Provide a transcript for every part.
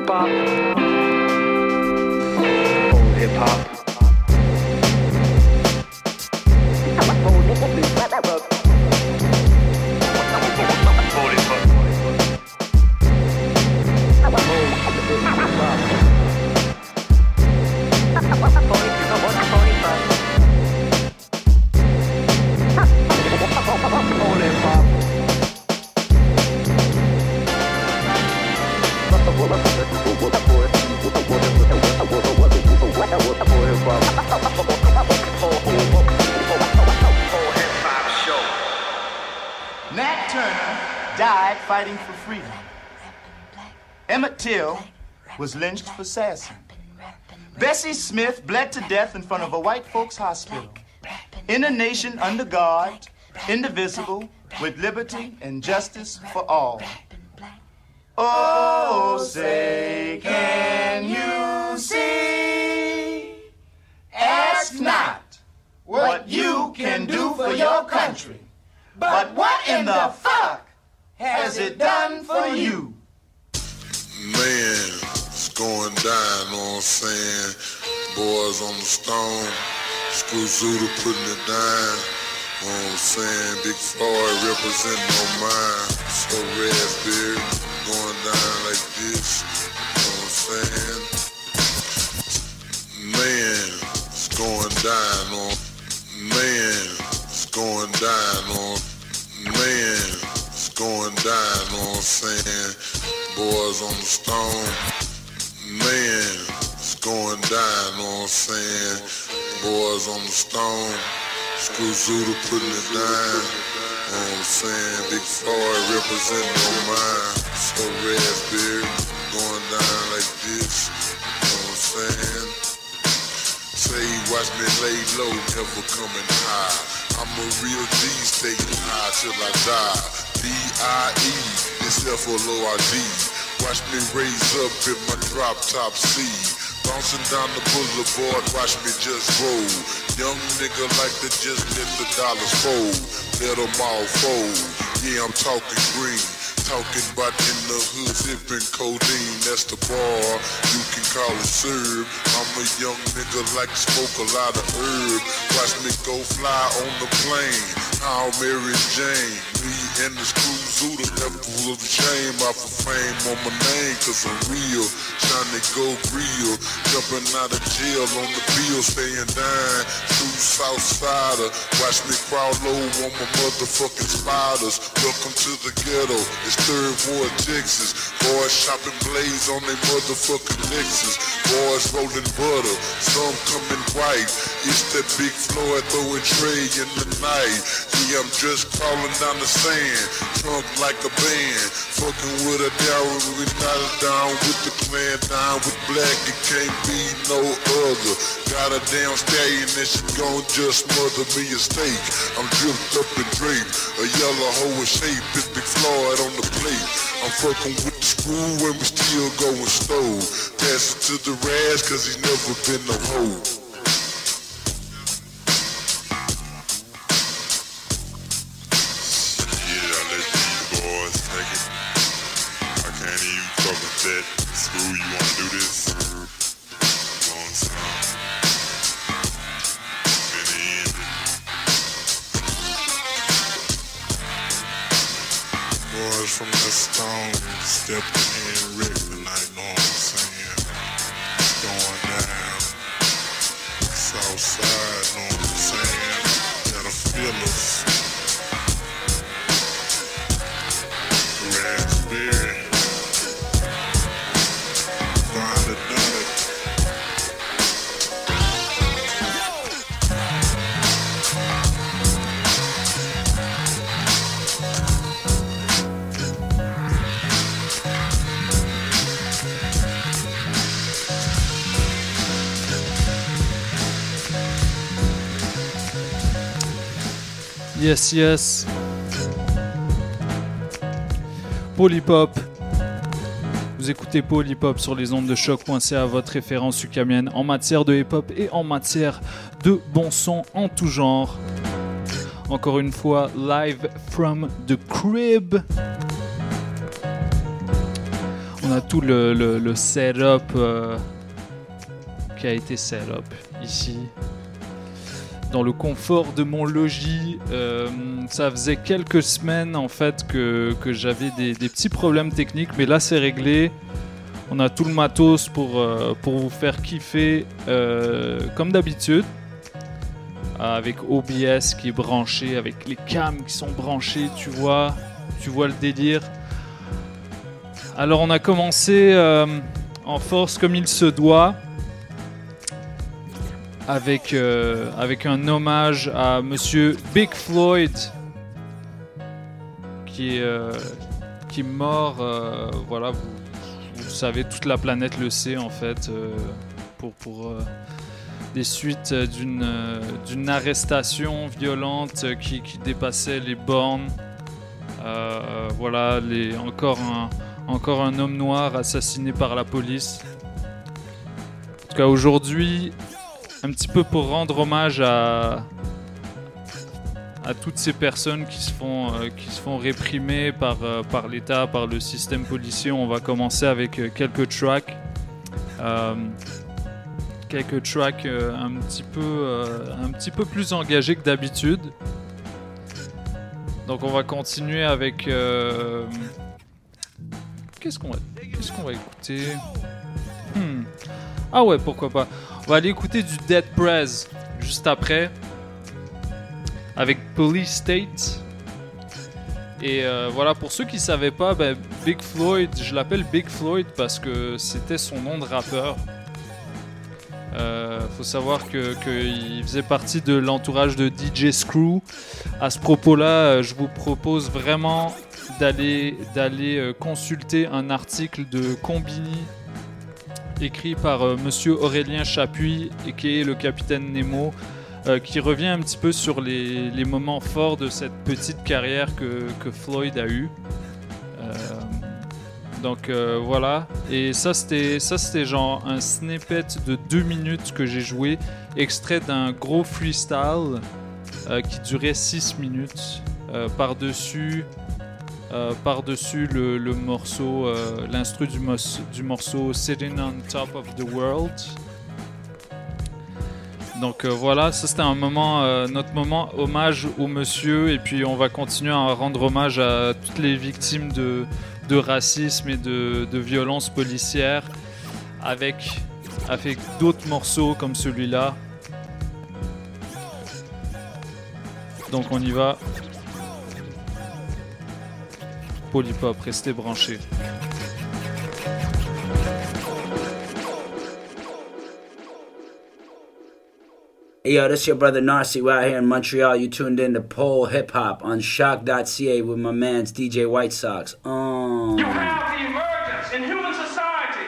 hip hop. Full hip hop. Was lynched for sassing. Bessie Smith bled to death in front of a white folks' hospital. In a nation under God, indivisible, with liberty and justice for all. Oh, say, can you see? Ask not what you can do for your country, but what in the fuck has it done for you? Man, it's going down, know what I'm saying? Boys on the stone, Screw Zuda putting it down. Know what I'm saying? Big Floyd representing on mine. So Raspberry going down like this. Know what I'm saying? Man, it's going down on man, it's going down on man, it's going down on I'm saying boys on the stone, man, it's going down on I'm saying boys on the stone, Screw Zuda putting it down. Know what I'm saying? Big Floyd representing on mine. So Raspberry going down like this. Know what I'm saying? Say, watch me lay low, never coming high. I'm a real G, staying high till I die. D-I-E, this F-O-L-O-R-D. Watch me raise up in my drop top C. Bouncing down the boulevard, watch me just roll. Young nigga like to just let the dollars fold. Let them all fold. Yeah, I'm talking green. Talking about in the hood, sipping codeine, that's the bar. You can call it serve. I'm a young nigga like to smoke a lot of herb. Watch me go fly on the plane. How Mary Jane, and the screw Zuda, will the shame off of fame on my name, cause I'm real. Trying to go real. Jumping out of jail on the bill, staying down. True Southsider. Watch me crawl low on my motherfucking spiders. Welcome to the ghetto. It's third ward, Texas. Boys shopping blades on their motherfucking Lexus. Boys rolling butter. Some coming white. It's that big Floyd throwing tray in the night. Yeah, I'm just crawling down the sand. Trunk like a band. Fucking with a dowry. We not down with the clan. Down with black. It can't be no other. Got a damn stallion and she gon' just mother me a steak. I'm dripped up and draped. A yellow hoe with shape. It's Big Floyd on the plate. I'm fucking with the screw and we still going stove. Pass it to the Raz cause he's never been no hoe. From the stone stepping in Yes, yes. Polypop. Vous écoutez Polypop sur les ondes de choc.ca, votre référence ukamienne en matière de hip-hop et en matière de bon son en tout genre. Encore une fois, live from the crib. On a tout le, setup euh, qui a été setup ici dans le confort de mon logis. Euh, ça faisait quelques semaines en fait que, que j'avais des, petits problèmes techniques, mais là c'est réglé. On a tout le matos pour, euh, pour vous faire kiffer euh, comme d'habitude. Avec OBS qui est branché, avec les cams qui sont branchés, tu vois, tu vois le délire. Alors on a commencé en force comme il se doit avec, euh, avec un hommage à Monsieur Big Floyd, qui est, euh, qui est mort. euh, voilà, vous, vous savez, toute la planète le sait en fait, pour, pour des suites d'une d'une arrestation violente qui, qui dépassait les bornes. Voilà, les, encore, un, encore un homme noir assassiné par la police. En tout cas, aujourd'hui, un petit peu pour rendre hommage à à toutes ces personnes qui se font euh, qui se font réprimer par euh, par l'État, par le système policier. On va commencer avec euh, quelques tracks, quelques tracks un petit peu un petit peu plus engagés que d'habitude. Donc on va continuer avec qu'est-ce qu'on va qu'est-ce qu'on va écouter? Hmm. Ah ouais, pourquoi pas. On va aller écouter du Dead Prez juste après. Avec Police State. Et euh, voilà, pour ceux qui ne savaient pas, ben, Big Floyd, je l'appelle Big Floyd parce que c'était son nom de rappeur. Euh, faut savoir qu'il faisait partie de l'entourage de DJ Screw. À ce propos-là, euh, je vous propose vraiment d'aller consulter un article de Combini écrit par euh, Monsieur Aurélien Chapuis qui est le capitaine Nemo, euh, qui revient un petit peu sur les, moments forts de cette petite carrière que, Floyd a eue. Euh, donc voilà, et ça c'était ça c'était genre un snippet de deux minutes que j'ai joué, extrait d'un gros freestyle qui durait 6 minutes par-dessus euh, par-dessus le, morceau, euh, l'instru du, morceau Sitting on Top of the World. Donc euh, voilà, ça c'était un moment, notre moment hommage au monsieur, et puis on va continuer à rendre hommage à toutes les victimes de, de racisme et de, de violence policière avec, avec d'autres morceaux comme celui-là. Donc on y va. Polypop, restez branchés. Hey, yo, this your brother Narcy. We're out here in Montreal. You tuned in to Pole Hip Hop on choc.ca with my man's DJ White Sox. Um. You have the emergence in human society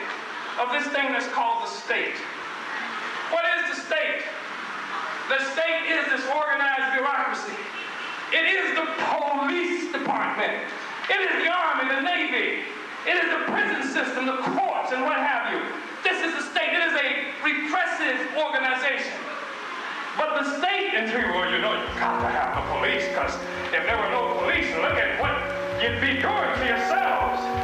of this thing that's called the state. What is the state? The state is this organized bureaucracy. It is the police department. It is the army, the navy. It is the prison system, the courts, and what have you. This is the state. It is a repressive organization. But the state, and you, well, you know, you've got to have the police, because if there were no police, look at what you'd be doing to yourselves.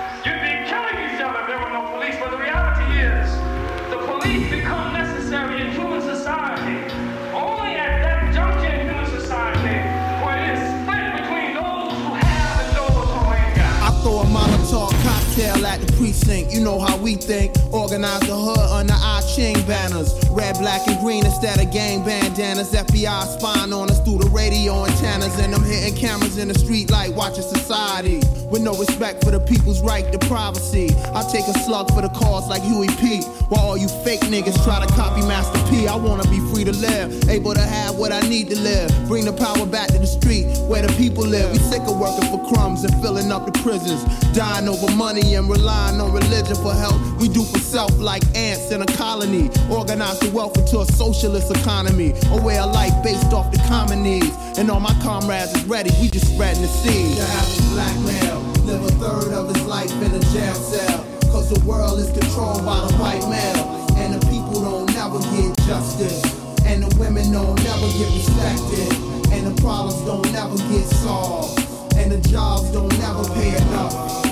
At the precinct, you know how we think. Organize the hood under our ching banners. Red, black, and green instead of gang bandanas. FBI spying on us through the radio antennas. And I'm hitting cameras in the street like watching society. With no respect for the people's right to privacy. I take a slug for the cause like Huey P. While all you fake niggas try to copy Master P. I wanna be free to live, able to have what I need to live. Bring the power back to the street where the people live. We sick of working for crumbs and filling up the prisons. Dying over money and relying on religion for help. We do for self like ants in a colony. Organize the wealth into a socialist economy. A way of life based off the common needs. And all my comrades is ready, we just spreading the seed. The average black male live a third of his life in a jail cell. Cause the world is controlled by the white male. And the people don't never get justice. And the women don't never get respected. And the problems don't never get solved. And the jobs don't never pay enough.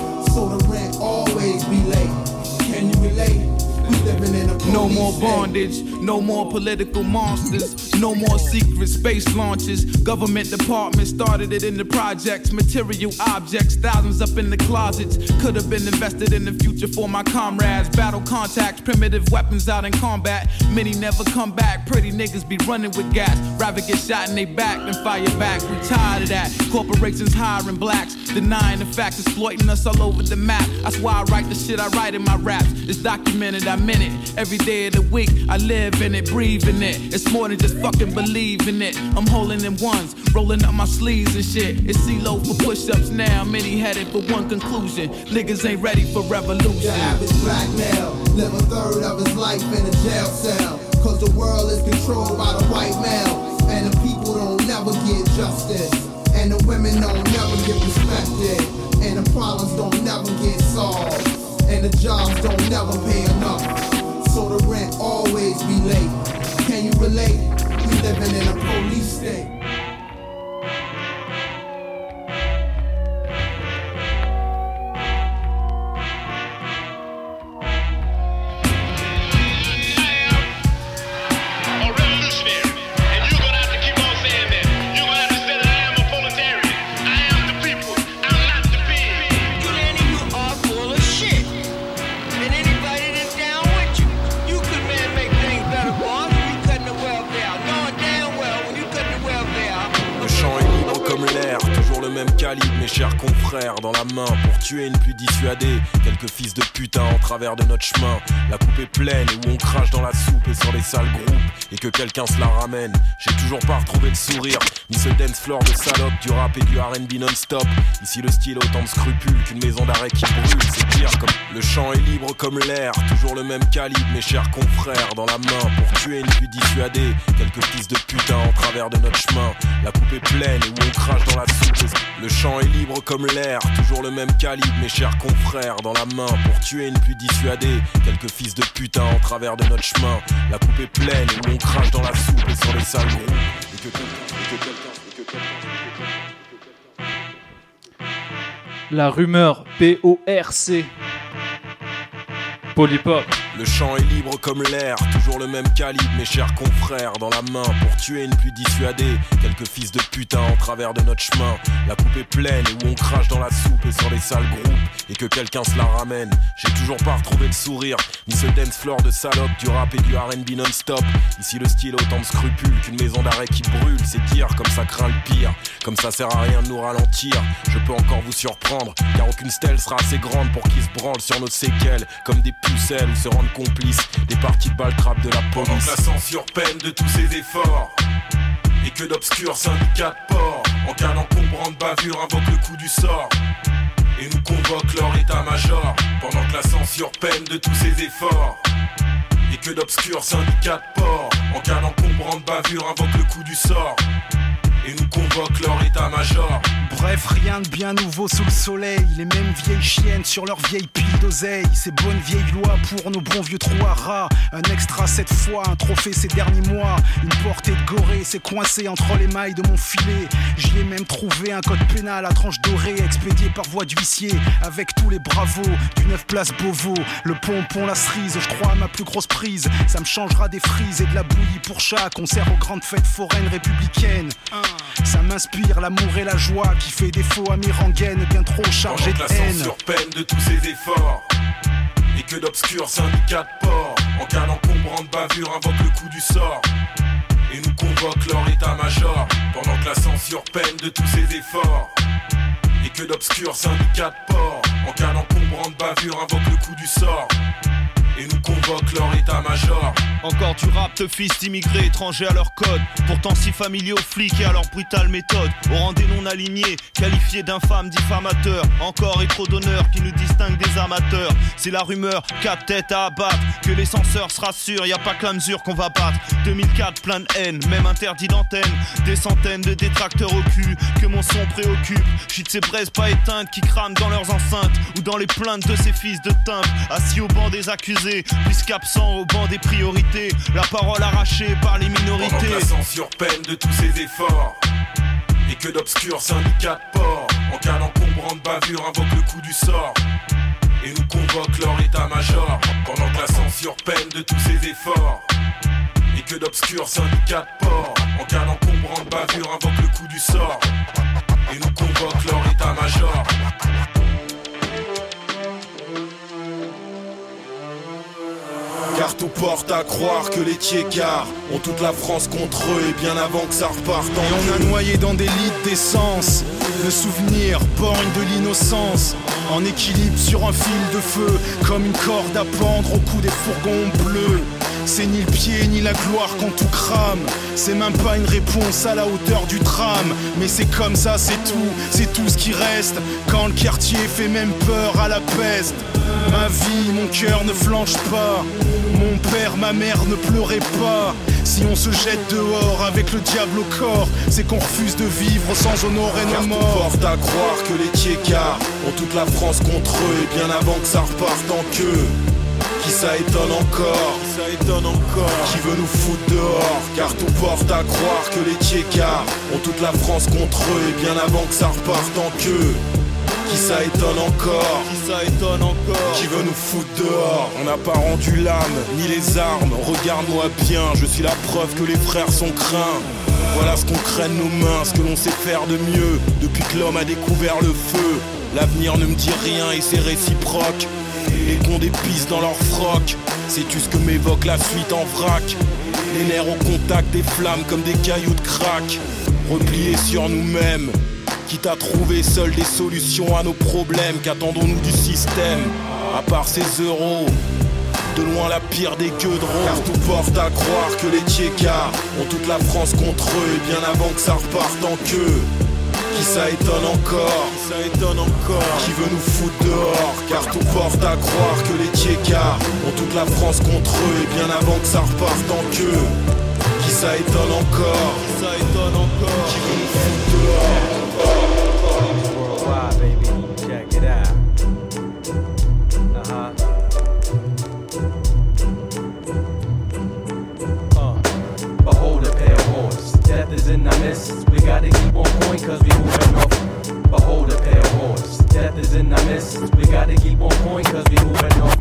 So the rent always be late. Can you relate? We living in No more bondage, no more political monsters, no more secret space launches. Government departments started it in the projects, material objects, thousands up in the closets. Could have been invested in the future for my comrades. Battle contacts, primitive weapons out in combat. Many never come back. Pretty niggas be running with gas. Rather get shot in they back than fire back. We tired of that. Corporations hiring blacks, denying the facts, exploiting us all over the map. That's why I write the shit I write in my raps. It's documented, I'm in it. Every day of the week, I live in it, breathe in it. It's more than just fucking believing it. I'm holding in ones, rolling up my sleeves and shit. It's CeeLo for push ups now. Many headed for one conclusion. Niggas ain't ready for revolution. The average black male live a third of his life in a jail cell. Cause the world is controlled by the white male. And the people don't never get justice. And the women don't never get respected. And the problems don't never get solved. And the jobs don't never pay enough. So the rent always be late. Can you relate? We living in a police state. Tuer une plus dissuader. Quelques fils de putain en travers de notre chemin. La coupe est pleine et où on crache dans la soupe et sur les sales groupes, et que quelqu'un se la ramène. J'ai toujours pas retrouvé le sourire, ni ce dance floor de salope, du rap et du RB non-stop. Ici le style autant de scrupules qu'une maison d'arrêt qui brûle, c'est pire comme le champ est libre comme l'air, toujours le même calibre, mes chers confrères, dans la main pour tuer une plus dissuader. Quelques fils de putain en travers de notre chemin. La coupe est pleine et où on crache dans la soupe. Le champ est libre comme l'air, toujours le même calibre, mes chers confrères, dans la pour tuer une plus dissuader. Quelques fils de putain en travers de notre chemin. La coupe est pleine et on crache dans la soupe et sur les quelqu'un, et que quelqu'un. La rumeur P-O-R-C. Polypop. Le champ est libre comme l'air, toujours le même calibre, mes chers confrères, dans la main pour tuer une plus dissuader. Quelques fils de putain en travers de notre chemin. La coupe est pleine et où on crache dans la soupe et sur les sales groupes, et que quelqu'un se la ramène. J'ai toujours pas retrouvé le sourire, ni ce dance floor de salope, du rap et du RB non-stop. Ici le style autant de scrupules qu'une maison d'arrêt qui brûle, c'est dire comme ça craint le pire, comme ça sert à rien de nous ralentir. Je peux encore vous surprendre, car aucune stèle sera assez grande pour qu'ils se branlent sur nos séquelles, comme des pucelles ou se rendent complices. Des parties de balle trap de la Pendant police. que la censure peine de tous ses efforts. Et que d'obscurs syndicats de port En cas d'encombrante bavure invoque le coup du sort. Et nous convoque leur état-major. Pendant que la censure peine de tous ses efforts. Et que d'obscurs syndicats de port En cas d'encombrante bavure invoque le coup du sort Et nous convoque leur état-major Bref, rien de bien nouveau sous le soleil. Les mêmes vieilles chiennes sur leur vieille pile d'oseille. Ces bonnes vieilles lois pour nos bons vieux trous à rats. Un extra cette fois, un trophée ces derniers mois. Une portée de gorée, c'est coincé entre les mailles de mon filet. J'y ai même trouvé un code pénal à tranche dorée, expédié par voie d'huissier. Avec tous les bravos du 9 place Beauvau. Le pompon, la cerise, je crois à ma plus grosse prise. Ça me changera des frises et de la bouillie pour chat. Concert aux grandes fêtes foraines républicaines. Ça m'inspire l'amour et la joie qui fait défaut à mes rengaines bien trop chargées Pendant de que la haine. censure peine de tous ses efforts Et que d'obscurs syndicats de port, en cas de bavure, invoquent le coup du sort. Et nous convoquent leur état-major, pendant que la censure peine de tous ses efforts. Et que d'obscurs syndicats de port, en cas de bavure, invoquent le coup du sort et nous convoquent leur état-major. Encore du rap de fils d'immigrés étrangers à leur code, pourtant si familiers aux flics et à leur brutale méthode. Au rang des non-alignés, qualifiés d'infâmes diffamateurs. Encore et trop d'honneur qui nous distingue des amateurs. C'est la rumeur, quatre têtes à abattre. Que les censeurs se rassurent, y a pas que la mesure qu'on va battre. 2004, plein de haine, même interdit d'antenne. Des centaines de détracteurs au cul que mon son préoccupe. J'suis de ces braises pas éteintes qui crament dans leurs enceintes ou dans les plaintes de ces fils de timbre assis au banc des accusés, puisqu'absent au banc des priorités. La parole arrachée par les minorités. la censure peine de tous ses efforts. Et que d'obscurs syndicats de port, en cas d'encombrant de bavure, invoquent le coup du sort. Et nous convoquent leur état-major, pendant que la censure peine de tous ses efforts. Et que d'obscurs syndicats de port, en cas d'encombrant de bavure, invoquent le coup du sort. Et nous convoquent leur état-major. Car tout porte à croire que les Tchécars ont toute la France contre eux et bien avant que ça reparte en Et on a noyé dans des litres d'essence Le souvenir borgne de l'innocence. En équilibre sur un fil de feu Comme une corde à pendre au cou des fourgons bleus. C'est ni le pied ni la gloire quand tout crame. C'est même pas une réponse à la hauteur du tram Mais c'est comme ça c'est tout, c'est tout ce qui reste. Quand le quartier fait même peur à la peste. Ma vie, mon cœur ne flanche pas Mon père, ma mère ne pleurez pas Si on se jette dehors avec le diable au corps C'est qu'on refuse de vivre sans honorer Car nos tout morts porte à croire que les Tchécars ont toute la France contre eux et bien avant que ça reparte en queue. Qui ça étonne encore? Qui ça étonne encore? Qui veut nous foutre dehors? Car tout porte à croire que les Tchécars ont toute la France contre eux et bien avant que ça reparte en queue. Qui ça étonne encore Qui ça étonne encore Qui veut nous foutre dehors On n'a pas rendu l'âme, ni les armes. Regarde-moi bien, je suis la preuve que les frères sont craints. Voilà ce qu'on craigne nos mains, ce que l'on sait faire de mieux. Depuis que l'homme a découvert le feu L'avenir ne me dit rien et c'est réciproque. Les cons des pistes dans leur froc Sais-tu ce que m'évoque la suite en vrac? Les nerfs au contact des flammes comme des cailloux de crack Repliés sur nous-mêmes Quitte à trouver seuls des solutions à nos problèmes, qu'attendons-nous du système À part ces euros, de loin la pire des queues de. Car tout porte à croire que les Tchécars ont toute la France contre eux. Et bien avant que ça reparte en queue. Qui ça étonne encore? Qui ça étonne encore? Qui veut nous foutre dehors? Car tout porte à croire que les Tchécars ont toute la France contre eux. Et bien avant que ça reparte en queue. Qui ça étonne encore? Qui ça étonne encore? Qui veut nous foutre dehors? Gotta keep on point cause we moving off. Behold a pale horse. Death is in our midst. We gotta keep on point cause we moving off.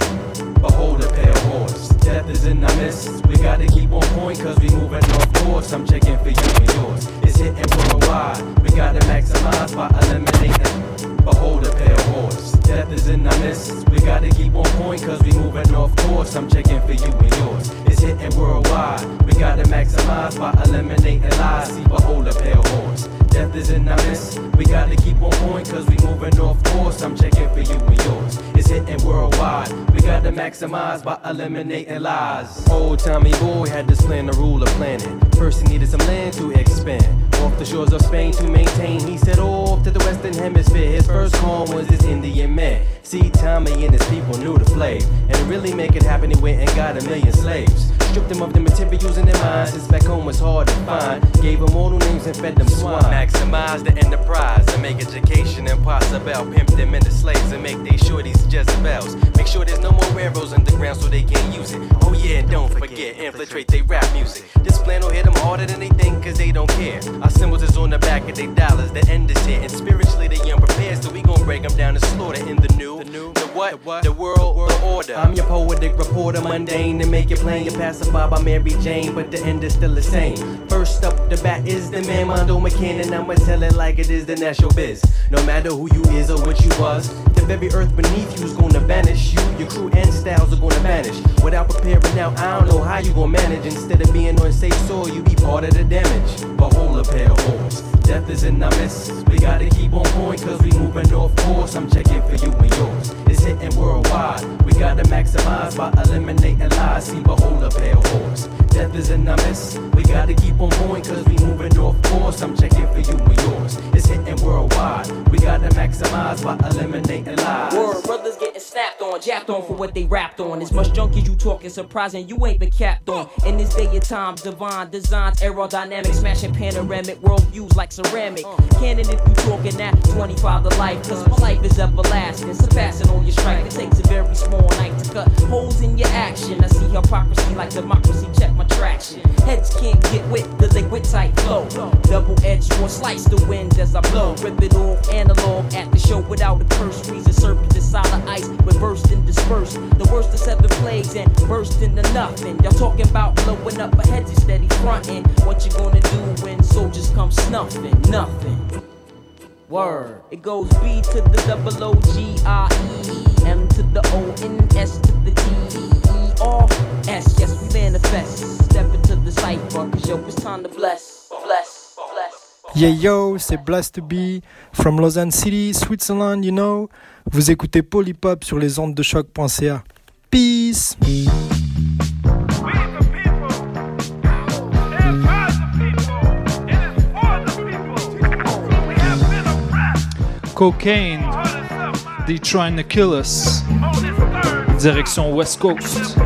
Behold a pale horse. Death is in our midst. We gotta keep on point cause we moving off course. I'm checking for you and yours. It's hitting worldwide. We gotta maximize by eliminating. Behold a pale horse. Death is in our midst. We gotta keep on point cause we moving off course. I'm checking for you and yours. It's hitting worldwide. We gotta maximize by eliminating lies. See, behold a pale horse. Death is in our midst. We gotta keep on point cause we moving off course. I'm checking for you and yours. It's hitting worldwide. We gotta maximize by eliminating lies. Old Tommy boy had this plan to rule a planet. First he needed some land to expand. Off the shores of Spain to maintain. He set off to the western hemisphere. His first call was this Indian man. See, Tommy and his people knew the flavor. And to really make it happen, he went and got a million slaves. Stripped them of the materials in their minds, since back home was hard to find. Gave them all new names and fed them swine. Maximize the enterprise and make education impossible. Pimp them into slaves and make they shorties Jezebels. Make sure there's no more railroads underground so they can't use it. Oh yeah, and don't forget, infiltrate they rap music. This plan will hit them harder than they think cause they don't care. Our symbols is on the back of their dollars, the end is here. And spiritually they unprepared, so we gon' break them down to slaughter in the new. The new, the what? The world, the order. I'm your poetic reporter, mundane, to make it plain. You by Mary Jane, but the end is still the same. First up the bat is the man, Mondo McCann, and I'ma tell it like it is, the your biz. No matter who you is or what you was, The very earth beneath you is gonna vanish. You, your crew, and styles are gonna vanish. Without preparing now, I don't know how you gonna manage. Instead of being on safe soil, you be part of the damage. But hold a pair of horns. Death is in our midst. We gotta keep on going, cause we moving off course. I'm checking for you and yours. Hitting worldwide. We gotta maximize by eliminating lies. See, behold a of horns. Death is in our midst. We gotta keep on going, cause we moving off course. I'm checking for you and yours. It's hitting worldwide. We gotta maximize by eliminating lies. Word, brothers getting snapped on, japped on for what they rapped on. As much junk as you talking, surprising you ain't been capped on. In this day and time, divine designs, aerodynamic, smashing panoramic worldviews like ceramic. Canon if you talking that 25 to life, cause my life is everlasting, surpassing all your strife. It takes a very small knife to cut holes in your action. I see hypocrisy like democracy, check my traction. Heads can't get with the liquid type flow. Double edged sword, slice the wind as I blow. Rip it off analog at the show without a curse. Reason serpent in solid ice, reversed and dispersed. The worst of seven plagues and burst into nothing. Y'all talking about blowing up a head, you steady fronting. What you gonna do when soldiers come snuffing? Nothing. Word. It goes B to the double O G I E M to the O N S to the T E R S. Yes, we manifest. Step into the cipher, cause yo, it's time to bless, bless, bless. Yeah yo, c'est Blast to Be from Lausanne City, Switzerland, you know. Vous écoutez Polypop sur les ondes de choc.ca. Peace. Cocaine, they trying to kill us. Direction West Coast.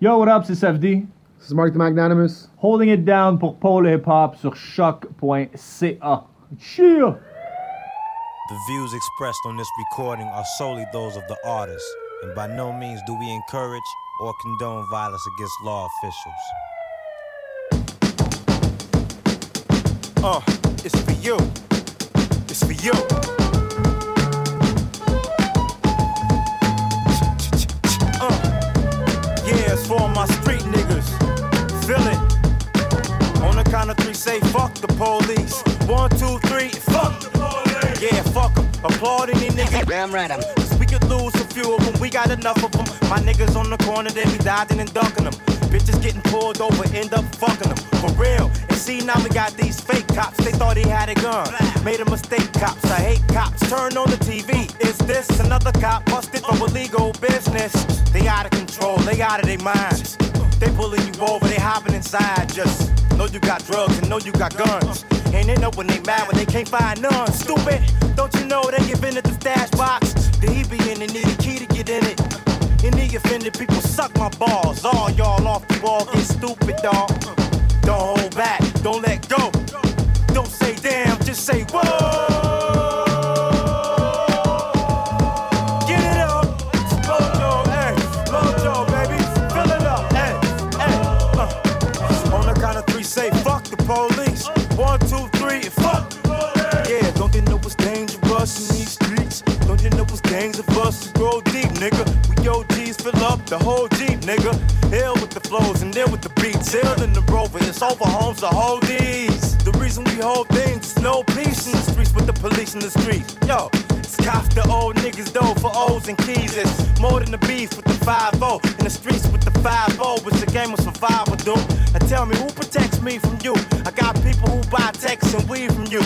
Yo, what up, c'est This is Mark the Magnanimous. Holding it down pour Paul Hip Hop sur choc.ca. Cheer! The views expressed on this recording are solely those of the artist, and by no means do we encourage or condone violence against law officials. Uh, it's for you. It's for you. Yeah, it's for my street niggas. Feel it. On the count of three, say fuck the police. One, two, three, fuck the police. Yeah, fuck them. Applaud any nigga. Damn right, I'm. Cause we could lose a few of them. We got enough of them. My niggas on the corner, they be dodging and ducking them. Bitches getting pulled over, end up fucking them. For real. See, now we got these fake cops. They thought he had a gun. Made a mistake, cops. I hate cops. Turn on the TV. Is this another cop busted for illegal business? They out of control. They out of their minds. They pulling you over. They hopping inside. Just know you got drugs and know you got guns. And they know when they mad when they can't find none. Stupid. Don't you know they give in the stash box? The he be in and need a key to get in it. And Any offended people suck my balls. All y'all off the wall get stupid, dog. Don't hold back, don't let go. Don't say damn, just say whoa. Of say fuck the police. One, two, three, fuck. The police. Yeah, don't know dangerous these streets? Don't you know it's dangerous to grow deep, nigga? We OGs fill up the whole rover, it's over homes to hold these. The reason we hold things is no peace in the streets with the police in the streets. Yo, cops the old niggas though for O's and keys. It's more than the beef with the 5 In the streets with the 5 It's a game of survival, dude. Now tell me who protects me from you? I got people who buy texts and weed from you.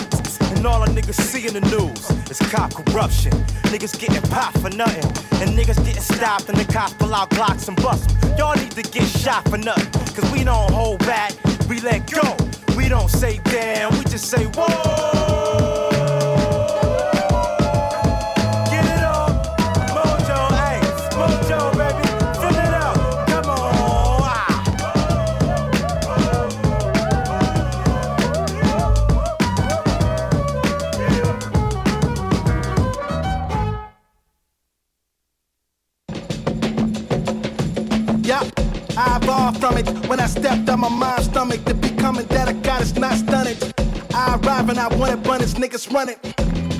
And all the niggas see in the news is cop corruption. Niggas getting popped for nothing. And niggas getting stopped and the cops pull out Glocks and bust 'em. Y'all need to get shot for nothing. Cause we don't hold back, we let go. We don't say damn, we just say whoa. I evolved from it when I stepped on my mom's stomach. To becoming that I got is not stunning. I arrive and I want abundance, niggas running.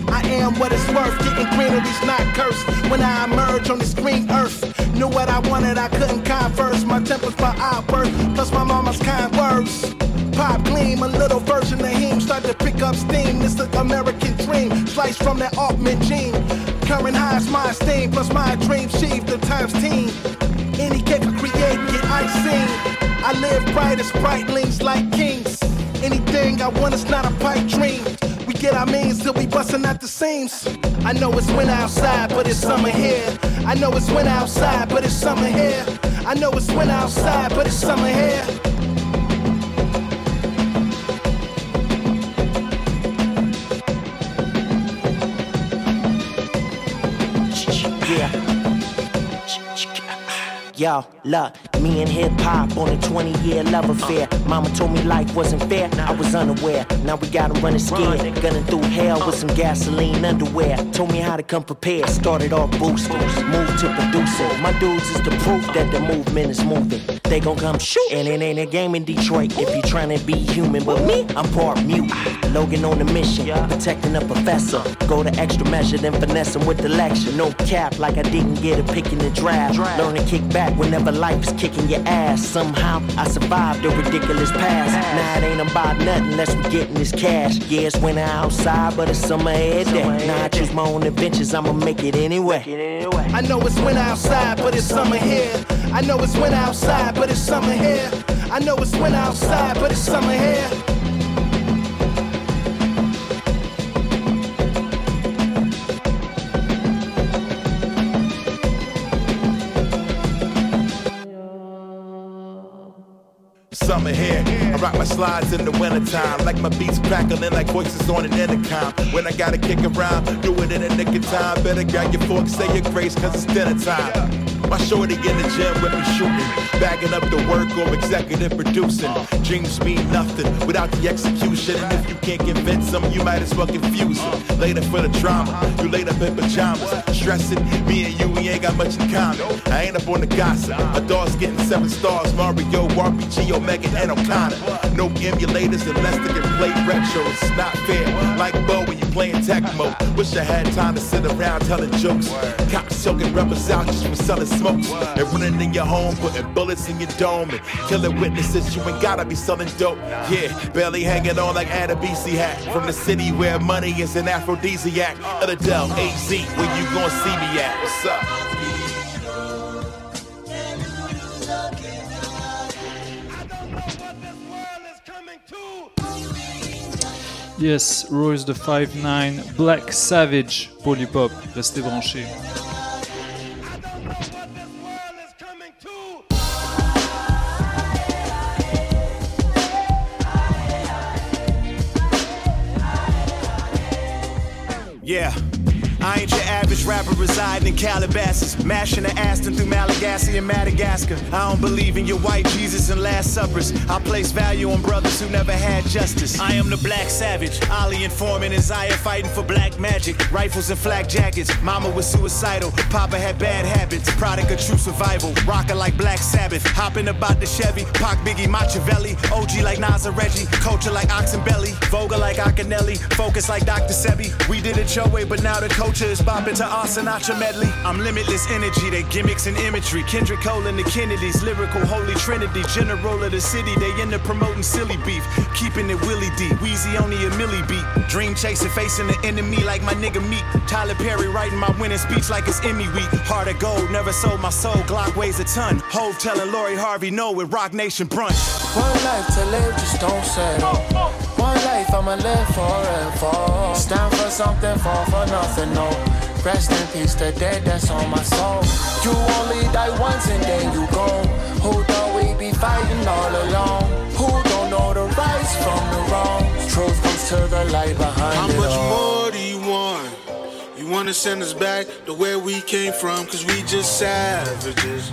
I am what it's worth, getting greenery's not cursed. When I emerge on this green earth, knew what I wanted, I couldn't converse. My temper's my outburst, plus my mama's kind words. Pop gleam, a little version of him start to pick up steam. This the American dream, sliced from that Altman gene. Current highs, my esteem, plus my dream sheave, the times team. Any cake I icing. I live bright as brightlings like kings. Anything I want is not a pipe dream. We get our means till we bustin' at the seams. I know it's winter outside, but it's summer here. I know it's winter outside, but it's summer here. I know it's winter outside, but it's summer here. Yeah. Yo, look, me and hip hop on a 20 year love affair. Mama told me life wasn't fair, I was unaware. Now we got 'em running scared, gunning through hell with some gasoline underwear. Told me how to come prepared, started off boosters, moved to producer. My dudes is the proof that the movement is moving. They gon' come shoot, and it ain't a game in Detroit if you tryna be human. But me, I'm part mute. Logan on a mission, protecting a professor. Go to extra measure, then finesse him with the lecture. No cap, like I didn't get a pick in the draft. Learn to kick back whenever life is kicking your ass. Somehow I survived the ridiculous past. Now it ain't about nothing unless we getting this cash. Yeah, it's winter outside, but it's summer every day. Now I choose my own adventures, I'ma make it anyway. I know it's winter outside, but it's summer here. I know it's winter outside, but it's summer here. I know it's winter outside, but it's summer here. Summer here. I rock my slides in the wintertime, like my beats crackling like voices on an intercom. When I gotta kick around, do it in the nick of time. Better grab your fork, say your grace, cause it's dinner time. My shorty in the gym with me shooting, bagging up the work or executive producing. Dreams mean nothing without the execution, and if you can't convince them, you might as well confuse them. Later for the drama, you laid up in pajamas, stressing. Me and you, we ain't got much in common. I ain't up on the gossip. My dog's getting seven stars. Mario, RPG, Omega, and O'Connor. No emulators unless they can play retro. It's not fair. Like Bo when you playing Tecmo. Wish I had time to sit around telling jokes. Cops choking rappers out just from selling smokes. And running in your home, putting bullets in your dome. And killing witnesses, you ain't gotta be selling dope. Yeah, barely hanging on like Adebisi hat. From the city where money is an aphrodisiac. Adele, AZ, where you gonna see me at? What's up? Yes, Royce the 5-9, Black Savage, Polypop, restez branchés. Yeah. I ain't your average rapper residing in Calabasas, mashing the Aston through Malagasy and Madagascar. I don't believe in your white Jesus and Last Suppers. I place value on brothers who never had justice. I am the black savage, Ali and Foreman and Zaire fighting for black magic. Rifles and flak jackets, mama was suicidal, papa had bad habits. Product of true survival, rockin' like Black Sabbath. Hopping about the Chevy, Pac Biggie Machiavelli. OG like Nas and Reggie, culture like Oxenbelly. Voga like Akinelli, focus like Dr. Sebi. We did it your way, but now the is bopping to our Sinatra medley. I'm limitless energy, they gimmicks and imagery. Kendrick Cole and the Kennedys, lyrical holy trinity. General of the city, they end up promoting silly beef. Keeping it Willie D, Weezy only a milli beat. Dream chasing, facing the enemy like my nigga Meek. Tyler Perry writing my winning speech like it's Emmy week. Heart of gold, never sold my soul. Glock weighs a ton. Hove telling Lori Harvey no with Roc Nation brunch. One life to live, just don't settle. One life I'ma live forever. Stand for something, fall for nothing, no. Rest in peace, the dead that's on my soul. You only die once and then you go. Who thought we be fighting all alone? Who don't know the rights from the wrong? Truth comes to the light behind How it much all. more do you want? You wanna send us back to where we came from, cause we just savages.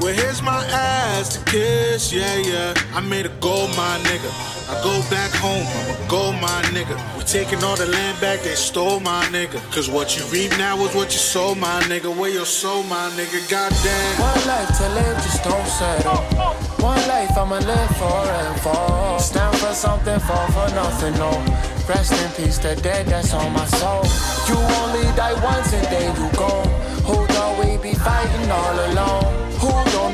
Well, here's my ass to kiss, yeah, yeah. I made a gold mine, nigga. I go back home, I'm a gold mine, nigga. We taking all the land back they stole, my nigga. Cause what you reap now is what you sow, my nigga. Where your soul, my nigga, goddamn. One life to live, just don't settle. One life I'ma live forever. Stand for something, fall for nothing, no. Rest in peace, the dead that's on my soul. You only die once and then you go. Who thought we be fighting all alone?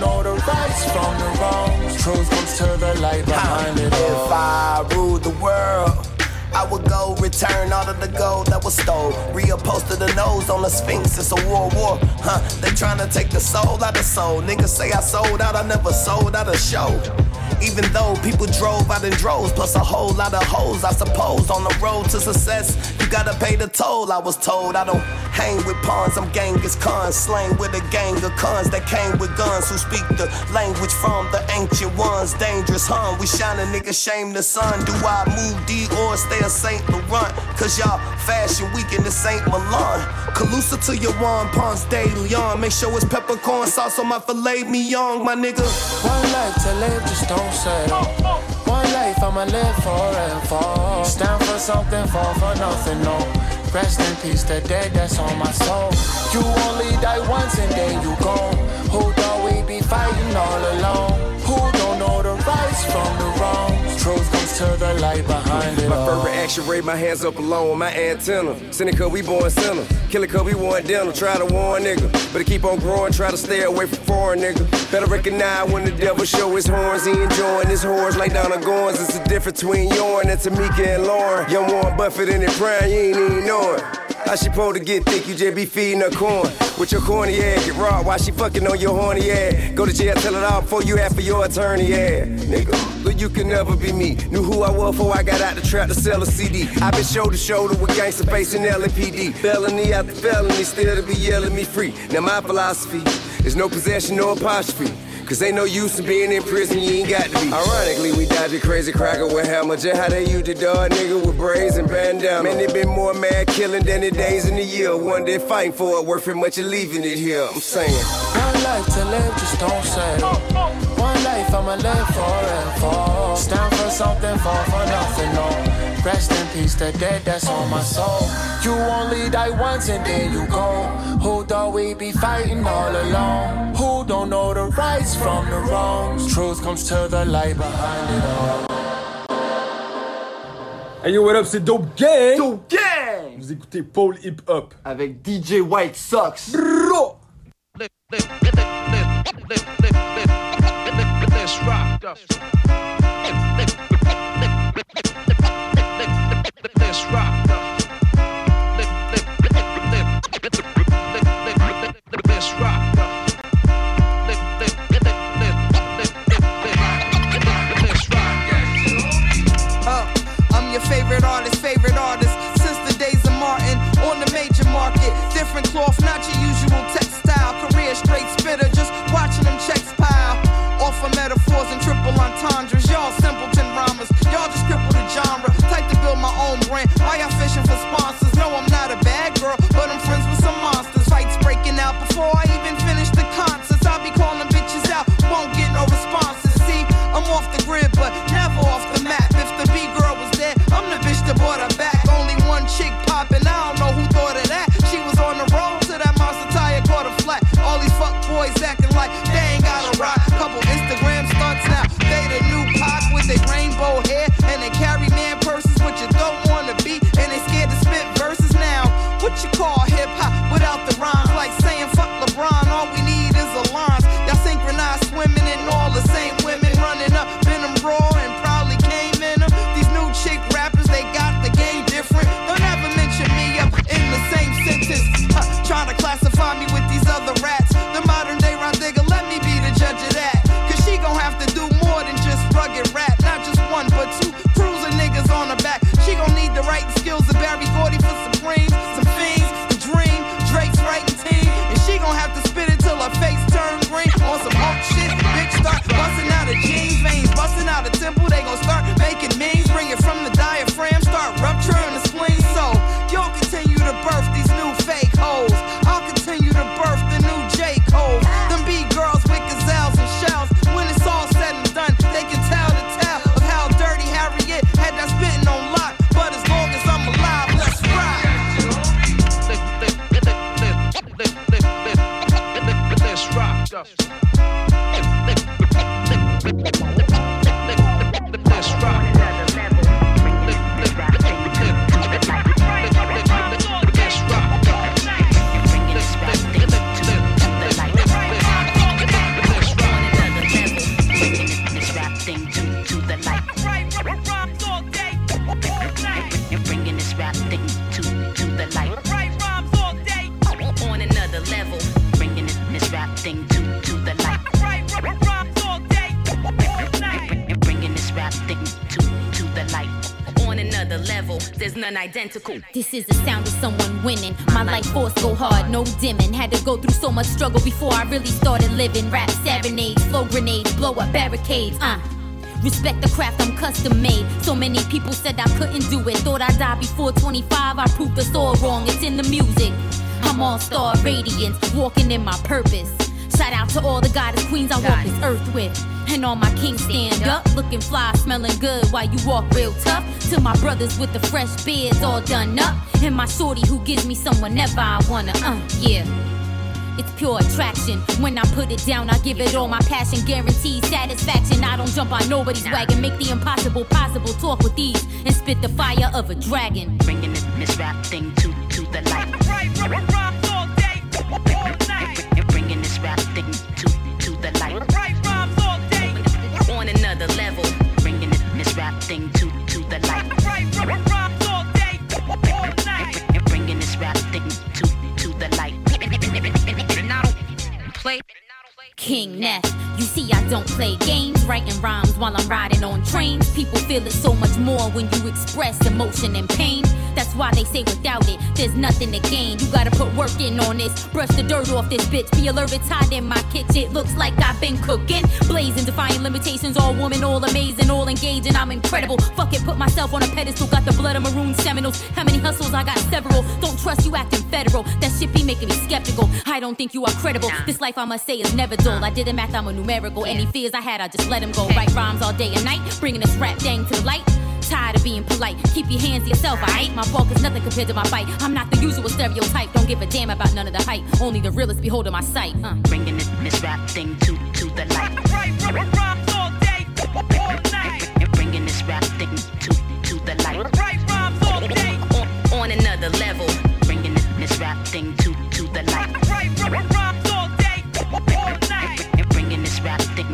Don't know the rights from the wrongs? Truth comes to the light behind it all. If I ruled the world, I would go return all of the gold that was stole. Reupholster the nose on the Sphinx, it's a war war. Huh? They tryna take the soul out of soul. Niggas say I sold out, I never sold out a show. Even though people drove out in droves, plus a whole lot of hoes, I suppose. On the road to success, you gotta pay the toll. I was told I don't hang with pawns, I'm Genghis Khan. Slang with a gang of cons that came with guns who speak the language from the ancient ones. Dangerous, huh? We shine a nigga, shame the sun. Do I move D or stay a Saint Laurent? Cause y'all fashion week in the Saint Milan. Calusa to your one, Ponce de Leon. Make sure it's peppercorn sauce on my filet mignon, my nigga. One life to live, just don't settle. One life I'ma live forever. Stand for something, fall for nothing, no. Rest in peace, the dead that's on my soul. You only die once and then you go. Who thought we be fighting all alone? Who don't know the rights from the wrongs? Truth comes to the light behind it My all. favorite action, raise my hands up alone with my antenna. Cause we born sinner. Kill it cause we want dinner. Try to warn nigga. Better keep on growing, try to stay away from foreign nigga. Better recognize when the devil show his horns. He enjoying his horns like Donna Goins. It's the difference between Yorn and Tamika and Lauren. Young Warren Buffett in the prime, you ain't even know it. How she supposed to get thick? You just be feeding her corn. With your corny ass, get raw while she fucking on your horny ass. Go to jail, tell it all before you ask for your attorney ass. Nigga, but you can never be me. Knew who I was before I got out the trap to sell a CD. i been shoulder to shoulder with gangsta facing LAPD. Felony after felony, still to be yelling me free. Now my philosophy is no possession, no apostrophe. Cause ain't no use in being in prison, you ain't got to be. Ironically, we dodged a crazy cracker with hammer. Just how they used the dog nigga with braids and bandana. Man, they been more mad killing than the days in the year. One day fighting for it, worth it much of leaving it here. I'm saying. One life to live, just don't say. One life I'ma live forever. Stand for something, fall for nothing, no. Rest in peace, the dead that's on my soul. You only die once and then you go. Who thought we'd be fighting all alone? Who don't know the rights from the wrongs? Truth comes to the light behind it all. Hey yo, what up, c'est Dope Gang! Dope Gang! Vous écoutez Polypop. Avec DJ White Sox. Bro! Let's rock. Let's rock. This is the sound of someone winning. My life force go hard, no dimming. Had to go through so much struggle before I really started living. Rap serenades, flow grenades, blow up barricades. Uh. Respect the craft, I'm custom made. So many people said I couldn't do it. Thought I'd die before 25. I proved us all wrong. It's in the music. I'm all star radiance, walking in my purpose. Shout out to all the goddess queens I walk this earth with. And all my kings stand up, looking fly, smelling good while you walk real tough. To my brothers with the fresh beards all done up. And my shorty who gives me some whenever I wanna, uh, yeah. It's pure attraction. When I put it down, I give it all my passion. Guaranteed satisfaction. I don't jump on nobody's wagon. Make the impossible possible. Talk with ease and spit the fire of a dragon. Emotion and pain. That's why they say without it, there's nothing to gain. You gotta put work in on this. Brush the dirt off this bitch. Be alert, it's hot in my kitchen. Looks like I've been cooking. Blazing, defying limitations. All woman, all amazing, all engaging. I'm incredible. Fuck it, put myself on a pedestal. Got the blood of maroon Seminoles. How many hustles? I got several. Don't trust you acting federal. That shit be making me skeptical. I don't think you are credible. This life I must say is never dull. I did the math, I'm a numerical. Any fears I had, I just let them go. Write rhymes all day and night. Bringing this rap dang to the light. Tired of being polite. Keep your hands to yourself, I My bulk is nothing compared to my bite. I'm not the usual stereotype. Don't give a damn about none of the hype. Only the realest be holding my sight. Uh. Bringing this, this rap thing to, to the light. Right, rhymes all day, all night. Bringing this rap thing to, to the light. On, on another level. Bringing this, this rap thing to, to the light. Right, rhymes all day, all night. Bringing this rap thing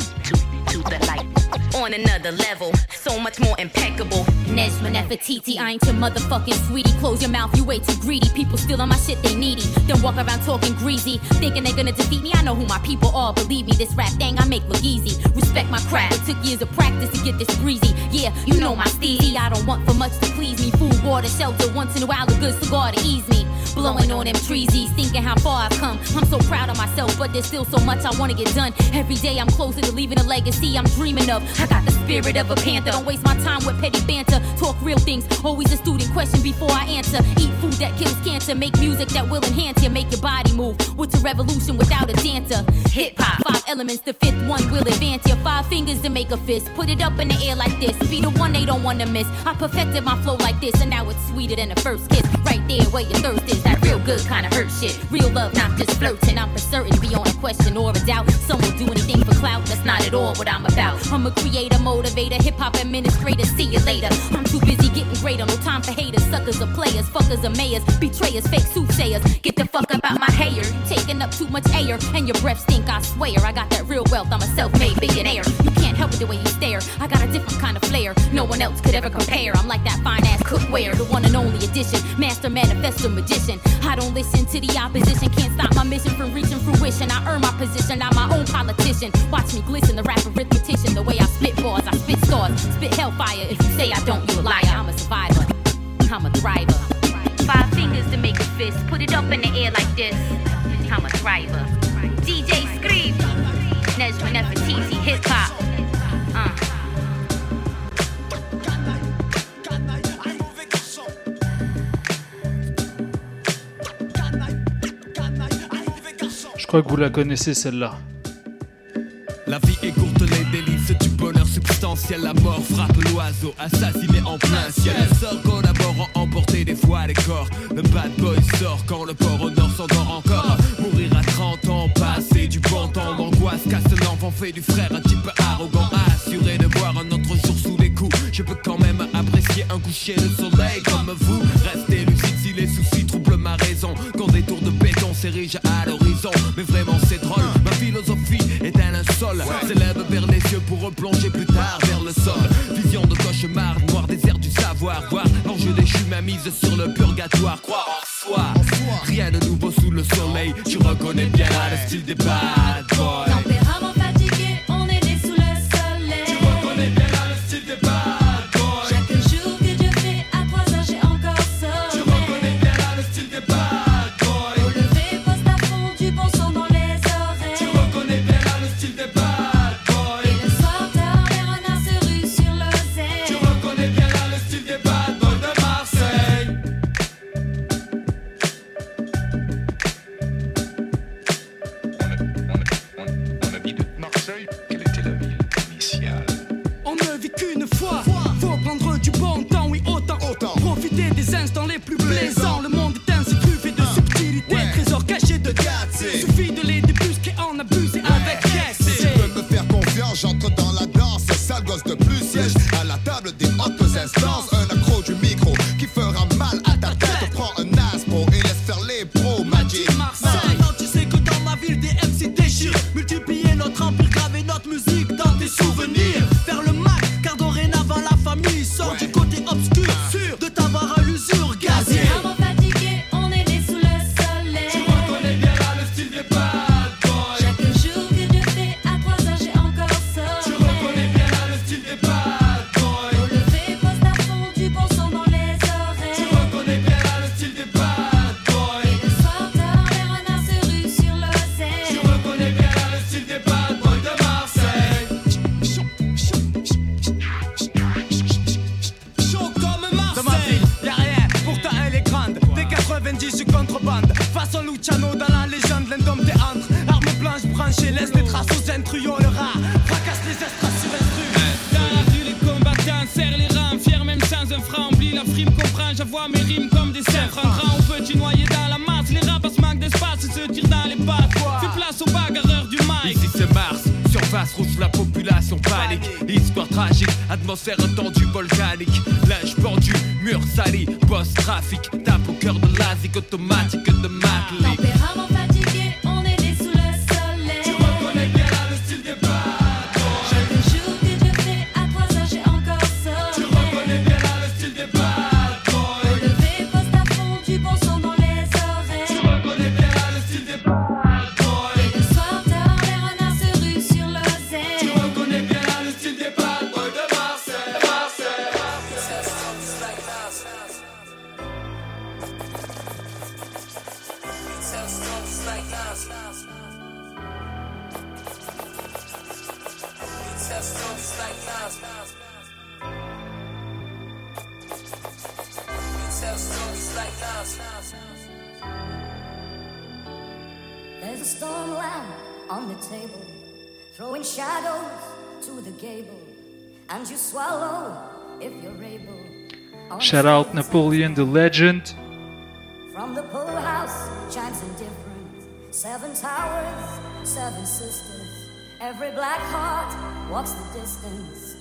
On another level, so much more impeccable. Nejma Nefertiti, I ain't your motherfucking sweetie. Close your mouth, you way too greedy. People steal on my shit, they needy. Then walk around talking greasy, thinking they're gonna defeat me. I know who my people are, believe me. This rap thing I make look easy. Respect my craft, it took years of practice to get this breezy. Yeah, you know my steely. I don't want for much to please me. Food, water, shelter, once in a while a good cigar to ease me. Blowing on them treesies, thinking how far I've come. I'm so proud of myself, but there's still so much I wanna get done. Every day I'm closer to leaving a legacy I'm dreaming of. I got the spirit of a panther. Don't waste my time with petty banter. Talk real things. Always a student question before I answer. Eat food that kills cancer. Make music that will enhance you. Make your body move. What's a revolution without a dancer? Hip hop. Five elements. The fifth one will advance you. Five fingers to make a fist. Put it up in the air like this. Be the one they don't wanna miss. I perfected my flow like this, and now it's sweeter than the first kiss. Right there where your thirst is. That real good kind of hurt shit. Real love, not just flirting. I'm for certain beyond a question or a doubt. Some will do anything for clout. That's not at all what I'm about. I'm a creator, motivator, hip hop administrator. See you later. I'm too busy getting greater. No time for haters, suckers or players, fuckers or mayors, betrayers, fake soothsayers. Get the fuck up out my hair. Taking up too much air, and your breath stink. I swear, I got that real wealth. I'm a self-made billionaire. You can't help it the way you stare. I got a different kind of flair. No one else could ever compare. I'm like that fine ass cookware, the one and only edition. Master manifesto magician. I don't listen to the opposition. Can't stop my mission from reaching fruition. I earn my position. I'm my own politician. Watch me glisten, the rap arithmetician. The way I spit bars, I spit stars, spit hellfire. If you say I don't, you a liar. I'm a survivor. I'm a thriver. Five fingers to make a fist. Put it up in the air like this. I'm a thriver. DJ Scream. Nejma Nefertiti, hip hop. Uh. Je crois que vous la connaissez celle-là. La vie est courte, les délices La mort frappe l'oiseau, assassiné en plein ciel. Les sorts collaborant, emporter des fois les corps. Le bad boy sort quand le port au nord s'endort encore. Mourir à 30 ans, passer du bon temps d'angoisse. Casse l'enfant, fait du frère un type arrogant. Assuré de voir un autre jour sous les coups. Je peux quand même apprécier un coucher de soleil comme vous. Restez lucide si les soucis troublent ma raison. Quand des tours de béton s'érigent à l'horizon. Mais vraiment c'est drôle, ma philosophie est un linceul. S'élève vers les cieux pour replonger plus savoir. Voir l'enjeu déchu, ma mise sur le purgatoire. Croire en soi, rien de nouveau sous le soleil. Tu reconnais bien le style des bad boys. Napoleon the legend. From the pool house, chants indifferent. Seven towers, seven sisters. Every black heart walks the distance.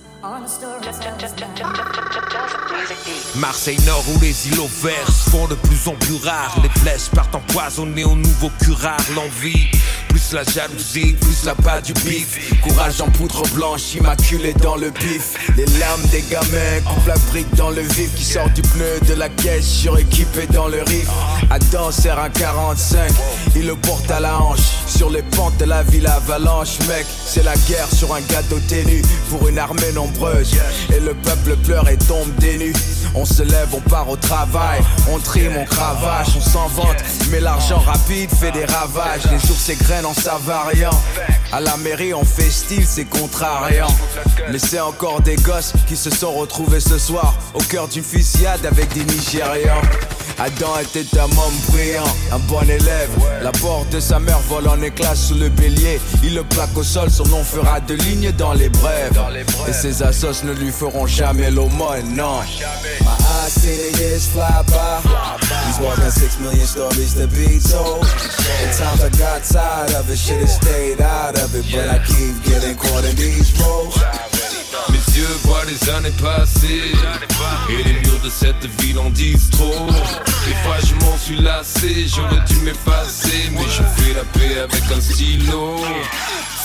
Marseille Nord où les îlots verts se font de plus en plus rares. Les flèches partent empoisonnées au nouveau curare. L'envie, la jalousie, plus la pas du bif. Courage en poudre blanche, immaculé dans le bif. Les larmes des gamins coupent la brique dans le vif qui sort du pneu de la caisse, suréquipé dans le riff. Adam sert un 45, il le porte à la hanche. Sur les pentes de la ville avalanche, mec, c'est la guerre sur un gâteau ténu pour une armée nombreuse. Et le peuple pleure et tombe nues. On se lève, on part au travail, on trime, on cravache, on s'en vante. Mais l'argent rapide fait des ravages. Les jours s'égrènent en savariant. À la mairie, on fait style, c'est contrariant. Mais c'est encore des gosses qui se sont retrouvés ce soir au cœur d'une fusillade avec des Nigérians. Adam était un homme brillant, un bon élève. La porte de sa mère vole en éclats sous le bélier. Il le plaque au sol, son nom fera de lignes dans les brèves. Et ses assos ne lui feront jamais l'aumône, non. My eyes see the years fly by. He's walking six million stories to be told. At times I got tired of it, shit have stayed out of it. But I keep getting caught in these roles. Mes yeux voient les années passées Et les murs de cette ville en disent trop Des fois je m'en suis lassé, j'aurais dû m'effacer Mais je fais la paix avec un stylo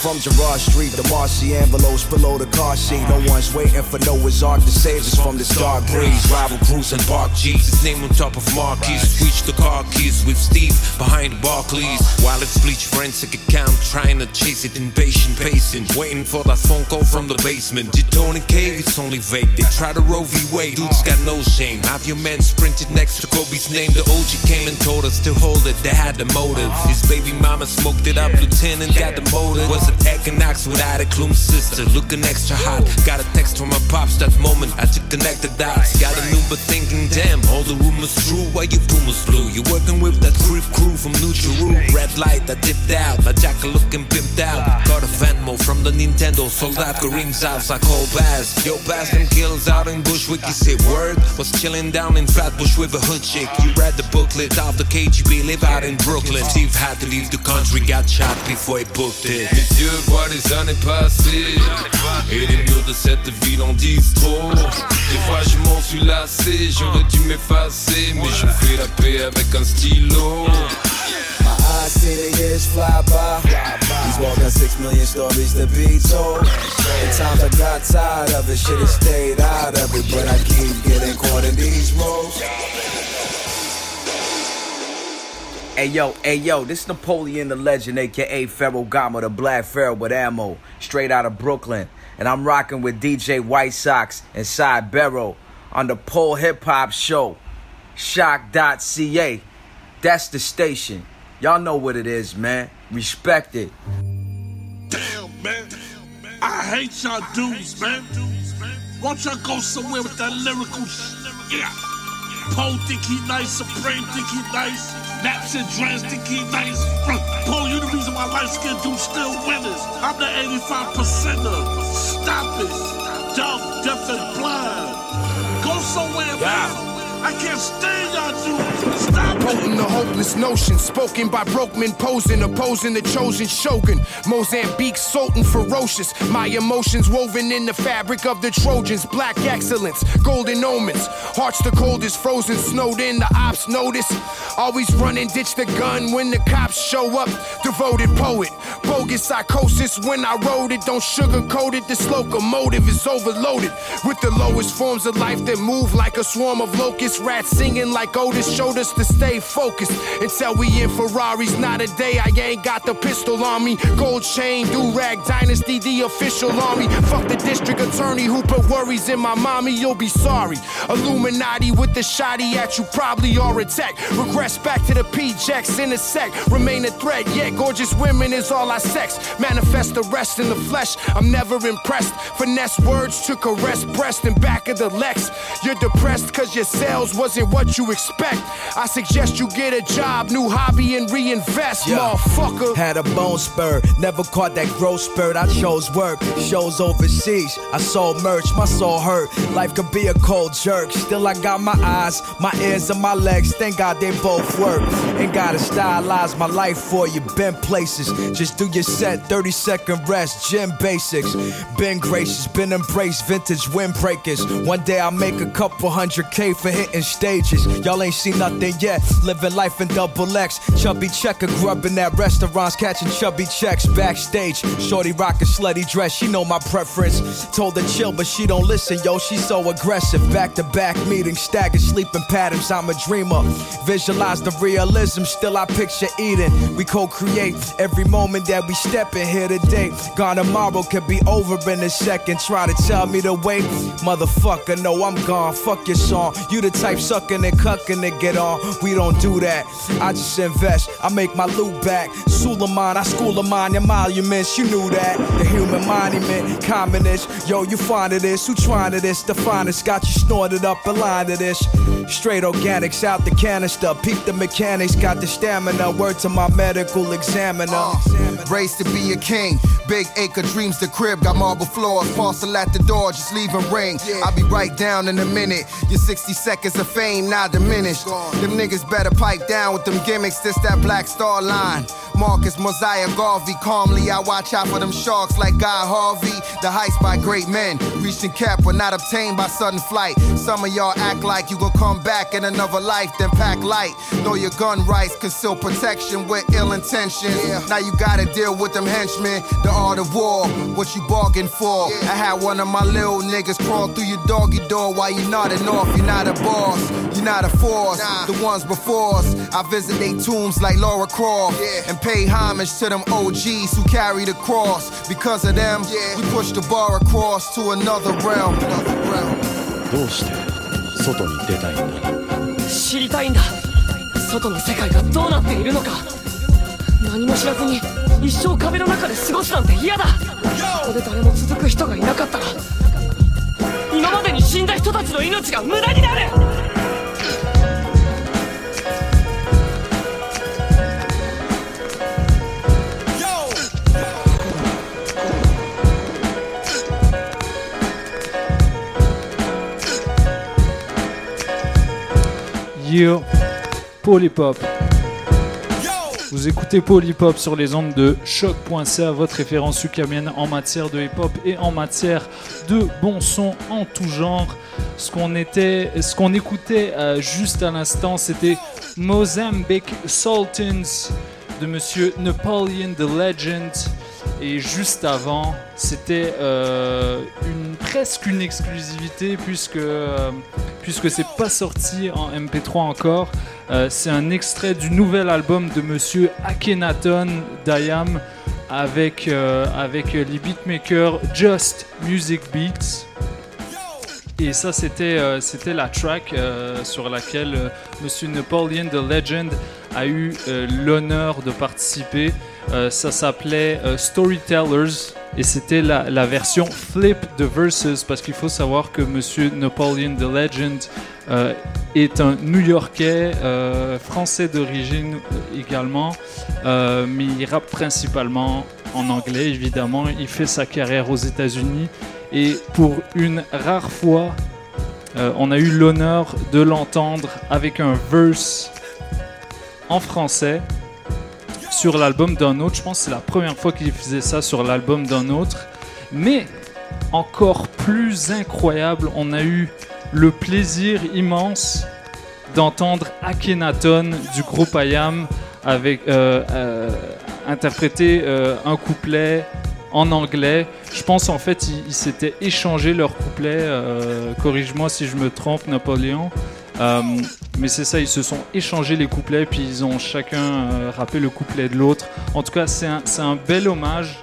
From Gerard Street, the Marcy envelopes below the car seat. No one's waiting for Noah's Ark to save us from this dark breeze. Rival crews and park jeeps, his name on top of marquees. Switch the car keys with Steve behind Barclays. While it's bleach forensic account, trying to chase it impatient, pacing. Waiting for that phone call from the basement. Detone cave, it's only vague. They try to Roe v. Wade, dude's got no shame. Have your men sprinted next to Kobe's name. The OG came and told us to hold it, they had the motive. His baby mama smoked it up, lieutenant got the motive. Was an equinox without a Klum sister, looking extra hot. Got a text from my pops that moment, I to connect the dots. Got a new but thinking, damn, all the rumors true. Why you pumas blue? You working with that creep crew from New Jeru. Red light, I dipped out, my jacket looking pimped out. Got a Venmo from the Nintendo, sold out Kareem's house, I call Bass. Yo, Bass them kills out in Bushwick, you say word? Was chilling down in Flatbush with a hood chick. You read the booklet of the KGB, live out in Brooklyn. Steve had to leave the country, got shot before he booked it. Yeux voient les années passées Et les murs de cette ville en disent trop Des fois je m'en suis lassé, j'aurais dû m'effacer Mais je fais la paix avec un stylo eyes see the years fly by. He's walking six million stories to be told. At times I got tired of it, shit have stayed out of it, but I keep getting caught in these roles. Hey yo, hey yo, this is Napoleon the Legend, aka Pharaoh Gama, the Black Pharaoh with ammo, straight out of Brooklyn. And I'm rocking with DJ White Sox and Cy Barrow on the Pole Hip Hop Show. choc.ca. That's the station. Y'all know what it is, man. Respect it. Damn, man. I hate y'all dudes, man. Why don't y'all go somewhere with that lyrical sh- Yeah. Poe think he nice, Supreme think he nice, Naps and Dress think he nice. Poe, you the reason why light skin dudes still winners. I'm the 85 percenter. Stop it. Dumb, deaf and blind. Go somewhere, man. I can't stand y'all dudes. Stop. Potent the hopeless notion, spoken by broke men posing, opposing the chosen shogun. Mozambique, sultan, ferocious. My emotions woven in the fabric of the Trojans. Black excellence, golden omens. Hearts the coldest, frozen, snowed in. The ops notice. Always running, ditch the gun when the cops show up. Devoted poet, bogus psychosis when I wrote it. Don't sugarcoat it. This locomotive is overloaded with the lowest forms of life that move like a swarm of locusts. Rats singing like Otis showed us to stay focused until we in Ferraris. Not a day I ain't got the pistol on me. Gold chain, do rag dynasty, the official army. Fuck the district attorney who put worries in my mommy. You'll be sorry. Illuminati with the shotty at you probably are a tech. Regress back to the P-Jacks in a sec. Remain a threat, yeah. Gorgeous women is all I sex. Manifest the rest in the flesh. I'm never impressed. Finesse words to caress breast and back of the Lex. You're depressed cause your sales wasn't what you expect. I suggest you get a job, new hobby, and reinvest, motherfucker. Had a bone spur, never caught that growth spurt. I chose work, shows overseas. I sold merch, my soul hurt. Life could be a cold jerk. Still, I got my eyes, my ears, and my legs. Thank God they both work. Ain't gotta stylize my life for you. Been places, just do your set, 30 second rest, gym basics. Been gracious, been embraced, vintage windbreakers. One day I'll make a couple hundred K for hitting stages. Y'all ain't seen nothing yet. Living life in double X. Chubby checker, grubbing at restaurants, catching chubby checks backstage. Shorty rockin' slutty dress, she know my preference. Told her chill, but she don't listen, yo. She so aggressive. Back to back meetings, staggered sleeping patterns. I'm a dreamer. Visualize the realism, still I picture Eden. We co-create every moment that we step in here today. Gone tomorrow could be over in a second. Try to tell me to wait, motherfucker. No, I'm gone. Fuck your song. You the type sucking and cucking to get on. We don't do that. I just invest. I make my loot back. Suleiman, I school of mine, your monuments. You knew that. The human monument, communist. Yo, you fond of this? Who trying to this? The finest got you snorted up a line to this. Straight organics out the canister. Peep the mechanics, got the stamina. Word to my medical examiner. Uh, raised to be a king. Big acre dreams, the crib got marble floors. Parcel at the door, just leave and ring. I'll be right down in a minute. Your 60 seconds of fame now diminished. Them niggas better pipe down with them gimmicks. This that black star line. Marcus Mosiah Garvey. Calmly, I watch out for them sharks like Guy Harvey. The heights by great men. Reached and kept, but not obtained by sudden flight. Some of y'all act like you gon' come back in another life, then pack light. Know your gun rights, conceal protection with ill intentions. Now you gotta deal with them henchmen. The art of war, what you bargained for. I had one of my little niggas crawl through your doggy door while you nodding off. You're not a boss, you're not a force. The ones before us, I visit they tombs like Lara Croft and pay homage to them OGs who carry the cross. Because of them, we push the bar across to another realm. Another realm. どうして外に出たいんだ知りたいんだ外の世界がどうなっているのか何も知らずに一生壁の中で過ごすなんて嫌だここで誰も続く人がいなかったら今までに死んだ人たちの命が無駄になる Polypop. Vous écoutez Polypop sur les ondes de choc.ca, votre référence ukamienne en matière de hip-hop et en matière de bon son en tout genre. Ce qu'on était, ce qu'on écoutait euh, juste à l'instant, c'était Mozambique Sultans de Monsieur Napoleon the Legend. Et juste avant, c'était euh, presque une exclusivité puisque, euh, puisque c'est pas sorti en MP3 encore. Euh, c'est un extrait du nouvel album de Monsieur Akhenaton Dayam avec, euh, avec les beatmakers Just Music Beats. Et ça, c'était c'était la track sur laquelle Monsieur Napoleon the Legend a eu l'honneur de participer. Euh, ça s'appelait euh, Storytellers et c'était la, version flip de Versus parce qu'il faut savoir que Monsieur Napoleon the Legend euh, est un New-Yorkais, français d'origine également, mais il rappe principalement en anglais évidemment. Il fait sa carrière aux États-Unis et pour une rare fois, on a eu l'honneur de l'entendre avec un verse en français sur l'album d'un autre. Je pense que c'est la première fois qu'il faisait ça sur l'album d'un autre. Mais encore plus incroyable, on a eu le plaisir immense d'entendre Akhenaton du groupe IAM avec, euh, euh, interpréter euh, un couplet en anglais. Je pense en fait ils, s'étaient échangé leur couplet. Corrige-moi si je me trompe, Napoléon. Euh, mais c'est ça, ils se sont échangés les couplets, puis ils ont chacun euh, rappé le couplet de l'autre. En tout cas, c'est un, un bel hommage.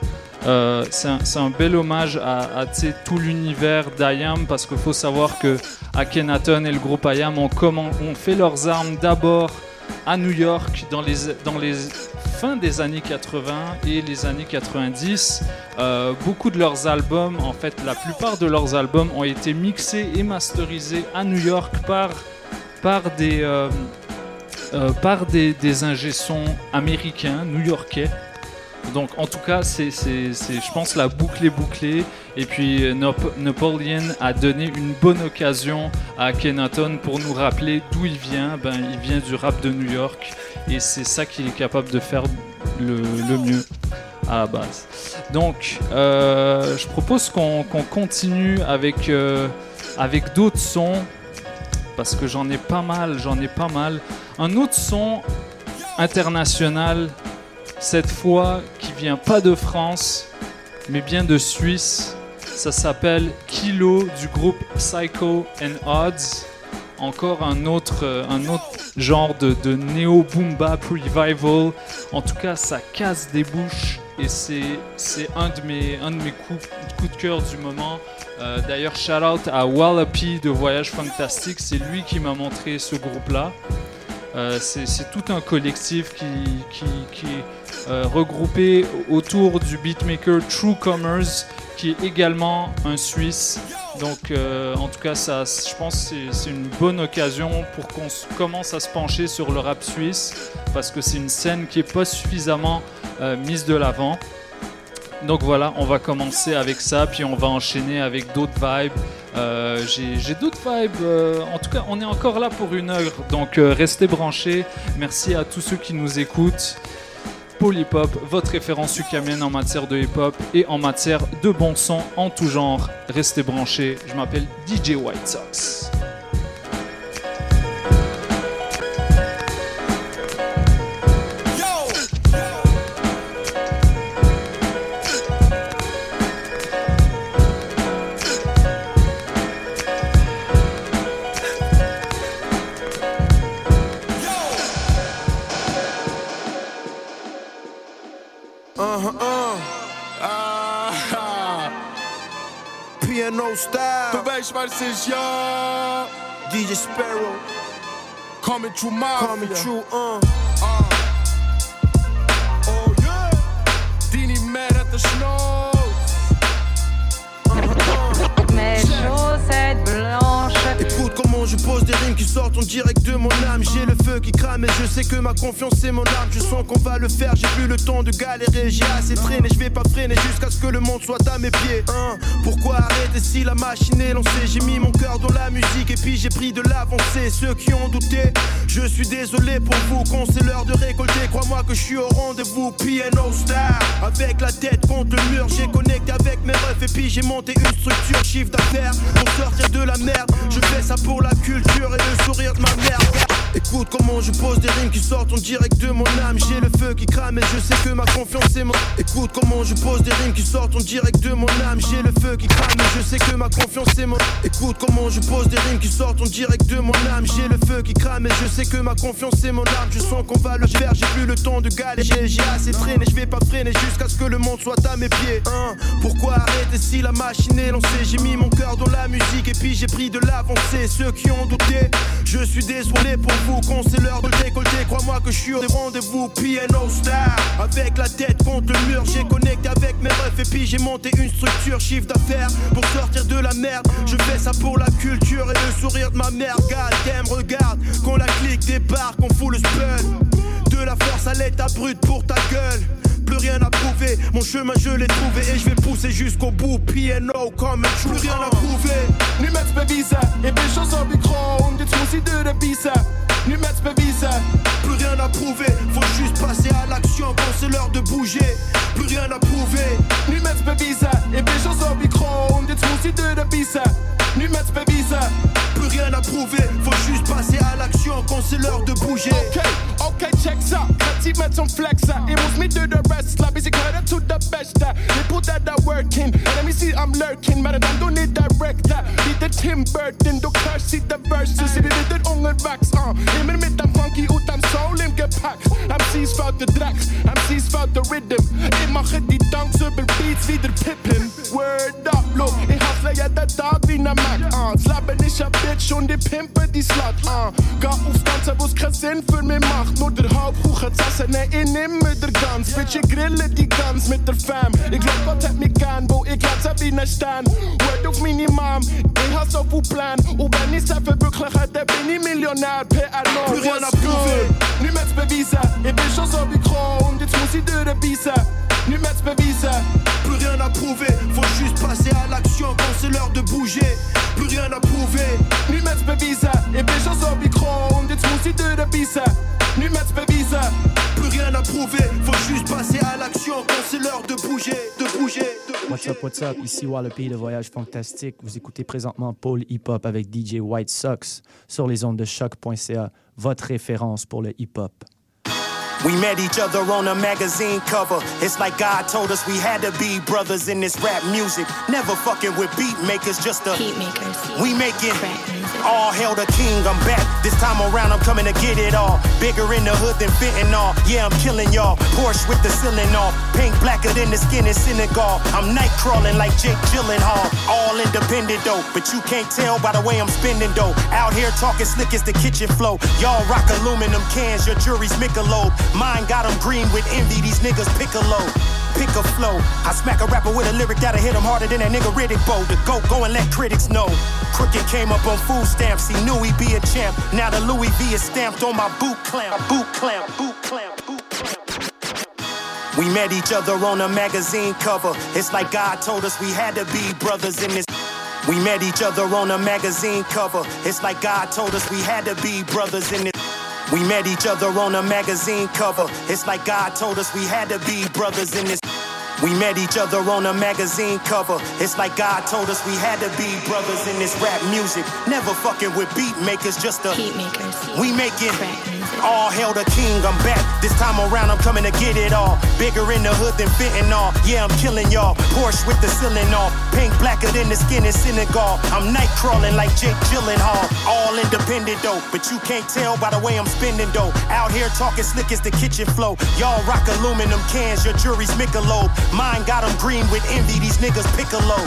Euh, c'est un, un bel hommage à, tout l'univers d'IAM parce qu'il faut savoir que Akhenaton et le groupe IAM ont fait leurs armes d'abord à New York dans les, dans les fins des années 80 et les années 90. Euh, beaucoup de leurs albums, en fait, la plupart de leurs albums ont été mixés et masterisés à New York par, par des, euh, euh, des, des ingé-sons américains, new-yorkais. Donc en tout cas, c'est, je pense la boucle est bouclée. Et puis Nap- Napoleon a donné une bonne occasion à Kenaton pour nous rappeler d'où il vient. Ben, il vient du rap de New York et c'est ça qu'il est capable de faire le, le mieux à la base. Donc euh, je propose qu'on, qu'on continue avec, euh, avec d'autres sons parce que j'en ai pas mal, j'en ai pas mal. Un autre son international cette fois qui vient pas de France, mais bien de Suisse. Ça s'appelle Kilo du groupe Psycho and Odds. Encore un autre, euh, un autre genre de, de néo boom bap revival. En tout cas, ça casse des bouches et c'est c'est un de mes, un de mes coups, coups de cœur du moment. Euh, D'ailleurs, shout out à Wallapie de Voyage Fantastique. C'est lui qui m'a montré ce groupe-là. Euh, c'est tout un collectif qui, est euh, regroupé autour du beatmaker True Commerce, qui est également un Suisse. Donc, en tout cas, je pense que c'est- une bonne occasion pour qu'on commence à se pencher sur le rap suisse, parce que c'est une scène qui n'est pas suffisamment mise de l'avant. Donc voilà, on va commencer avec ça, puis on va enchaîner avec d'autres vibes. Euh, J'ai d'autres vibes. euh, en tout cas, on est encore là pour une heure, donc euh, restez branchés. Merci à tous ceux qui nous écoutent. Polypop, votre référence ukamienne en matière de hip-hop et en matière de bon son en tout genre. Restez branchés. Je m'appelle DJ White Sox. Weißt, was ist. DJ Sparrow. Coming true mafia. Coming true, uh. Oh yeah. Dini mad at the snow. Je pose des rimes qui sortent en direct de mon âme. J'ai le feu qui crame et je sais que ma confiance c'est mon arme. Je sens qu'on va le faire, j'ai plus le temps de galérer. J'ai assez traîné, je vais pas freiner jusqu'à ce que le monde soit à mes pieds. Hein, pourquoi arrêter si la machine est lancée? J'ai mis mon cœur dans la musique et puis j'ai pris de l'avancée. Ceux qui ont douté, je suis désolé pour vous. Quand c'est l'heure de récolter, crois-moi que je suis au rendez-vous. Piano star, avec la tête contre le mur, j'ai connecté avec mes refs et puis j'ai monté une structure chiffre d'affaires pour sortir de la merde. Je fais ça pour la culture et le sourire de ma mère. Écoute comment je pose des rimes qui sortent en direct de mon âme. J'ai le feu qui crame et je sais que ma confiance est mon. Écoute comment je pose des rimes qui sortent en direct de mon âme. J'ai le feu qui crame et je sais que ma confiance est mon. Écoute comment je pose des rimes qui sortent en direct de mon âme. J'ai le feu qui crame et je sais que ma confiance est mon arme. Je sens qu'on va le faire, j'ai plus le temps de galérer. J'ai assez traîné, je vais pas freiner jusqu'à ce que le monde soit à mes pieds. Hein, pourquoi arrêter si la machine est lancée? J'ai mis mon cœur dans la musique et puis j'ai pris de l'avancée. Ceux qui ont douté, je suis désolé pour rendez-vous, qu'on c'est l'heure de le décolleter. Crois-moi que je suis au rendez-vous, PNO Star. Avec la tête contre le mur, j'ai connecté avec mes refs et puis j'ai monté une structure, chiffre d'affaires pour sortir de la merde. Je fais ça pour la culture et le sourire de ma mère. Gars, t'aimes, regarde, qu'on la clique débarque, on fout le spell. De la force à l'état brut pour ta gueule. Plus rien à prouver, mon chemin je l'ai trouvé et je vais pousser jusqu'au bout. PNO comme un true. Plus rien à prouver. Nu met bevisen, ik ben zo zo bekroond. Dit moest de bevisen. Nu Lumettes bewijzen. Plus rien à prouver, faut juste passer à l'action quand c'est l'heure de bouger. Plus rien à prouver. Lumettes bewijzen. Et bien op micro, on dit de la de bewijzen. Lumettes bewijzen. Plus rien à prouver, faut juste passer à l'action quand c'est l'heure de bouger. Ok, ok, check ça. Petit met son flex. It was me do the rest. La musique harder to the best. They put that that working. Let me see, I'm lurking. Man, I don't need director. Be the Tim Burton, don't curse, see the verses. It is the only racks. Uh. Immer met een funky utan soul im gepackt. MC's fout de drag. MC's fout de rhythm. Ik mag het die dank super beats wieder pippen. Word up, look. Ich hustle ja der Tag wie ne Mac. Uh. Slappen ich a bitch und die pimpe die slut. Uh. Ga auf Ganze, wo's keinen Sinn für mich macht. Nur der Hauptkuchen zu essen. Nee, ich nehm mir der Gans. Bitch, ich grille die Gans mit der Fam. Ich glaub, Gott hat mich gern, wo ich glänze wie ne Stern. Word auf meine Mom. Ich hab so viel Plan. Und wenn ich es verwirkliche, dann bin ich Millionär. maintenant, plus rien à prouver. Nu met bekroond, dit muss ich dir bewijzen. Nu met bevisen. Plus rien à prouver, faut juste passer à l'action quand c'est l'heure de bouger. Plus rien à prouver. Nu met bevisen. Ik ben zo zo bekroond. Dit moest ik de biezen. Nu met bevisen. Plus rien à prouver, faut juste passer à l'action quand c'est l'heure de bouger, de bouger, de bouger. What's up, what's up? Ici Wall, le pays de voyage fantastique. Vous écoutez présentement Paul Hip Hop avec DJ White Sox sur les ondes de choc.ca, votre référence pour le hip hop. We met each other on a magazine cover. It's like God told us we had to be brothers in this rap music. Never fucking with beat makers, just a Heat makers. We making all hail the king. I'm back. This time around, I'm coming to get it all. Bigger in the hood than fentanyl. Yeah, I'm killing y'all. Porsche with the ceiling off. Pink blacker than the skin in Senegal. I'm night crawling like Jake Gyllenhaal. All independent though, but you can't tell by the way I'm spending though. Out here talking slick as the kitchen flow. Y'all rock aluminum cans, your jury's Michelob. Mine got 'em green with envy. These niggas piccolo. Pick a flow. I smack a rapper with a lyric that'll hit him harder than that nigga Riddick Bowe. The goat, go and let critics know. Crooked came up on food stamps. He knew he'd be a champ. Now the Louis V is stamped on my boot clamp. Boot clamp. Boot clamp. Boot clamp. We met each other on a magazine cover. It's like God told us we had to be brothers in this. We met each other on a magazine cover. It's like God told us we had to be brothers in this. We met each other on a magazine cover. It's like God told us we had to be brothers in this. We met each other on a magazine cover. It's like God told us we had to be brothers in this rap music. Never fucking with beat makers, just a Heat makers. we making all hail the king. I'm back. This time around, I'm coming to get it all. Bigger in the hood than fentanyl. Yeah, I'm killing y'all. Porsche with the ceiling off. Pink blacker than the skin in Senegal. I'm night crawling like Jake Gyllenhaal. All independent though, but you can't tell by the way I'm spending though. Out here talking slick as the kitchen flow. Y'all rock aluminum cans, your jury's Michelob. Mine got 'em green with envy. These niggas piccolo.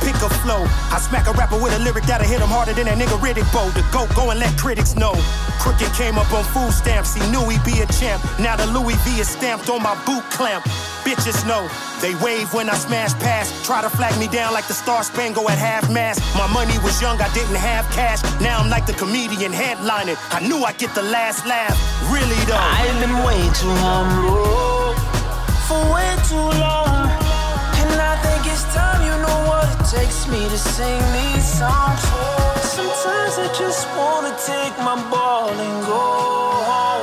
Pick a flow. I smack a rapper with a lyric that'll hit him harder than that nigga Riddick Bowe. The goat, go and let critics know. Crooked came up on food stamps. He knew he'd be a champ. Now the Louis V is stamped on my boot clamp. Bitches know they wave when I smash past. Try to flag me down like the Star Spangle at half mast. My money was young, I didn't have cash. Now I'm like the comedian headlining. I knew I'd get the last laugh. Really though. I've been way too humble for way too long. I think it's time you know what it takes me to sing these songs. Sometimes I just wanna take my ball and go home.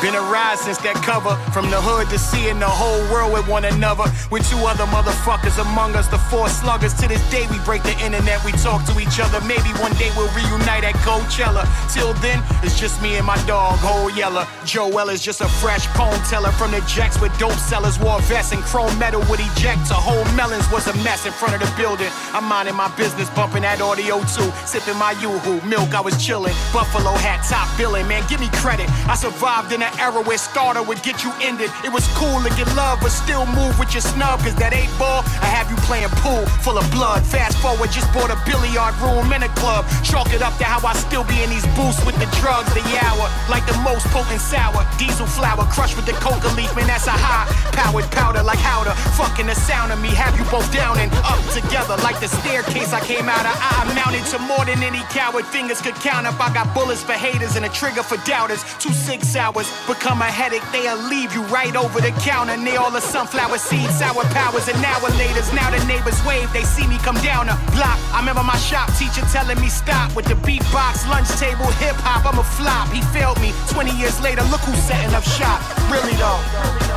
Been a ride since that cover. From the hood to seeing the whole world with one another. With two other motherfuckers among us, the four sluggers. To this day, we break the internet, we talk to each other. Maybe one day we'll reunite at Coachella. Till then, it's just me and my dog, Whole Yeller. Joel is just a fresh poem teller from the jacks with dope sellers. Wore vests and chrome metal would eject. To whole melons was a mess in front of the building. I'm minding my business, bumping that audio too. Sipping my yoo-hoo milk, I was chilling. Buffalo hat, top billing, man, give me credit. I survived in an era where starter would get you ended. It was cool to get love, but still move with your snub, cause that eight ball, I have you playing pool full of blood. Fast forward, just bought a billiard room in a club. Chalk it up to how I still be in these booths with the drugs, the hour. Like the most potent sour. Diesel flour crushed with the coca leaf, man, that's a high. Powered powder like howder. Fucking the sound of me, have you both down and up together. Like the staircase I came out of. I mounted to more than any coward fingers could count up. I got bullets for haters and a trigger for doubters. Two six hours become a headache, they'll leave you right over the counter. Near all the sunflower seeds, sour powers, and now later. Now the neighbors wave, they see me come down a block. I remember my shop teacher telling me stop with the beatbox, lunch table, hip hop. I'm a flop. He failed me. 20 years later, look who's setting up shop. Really though.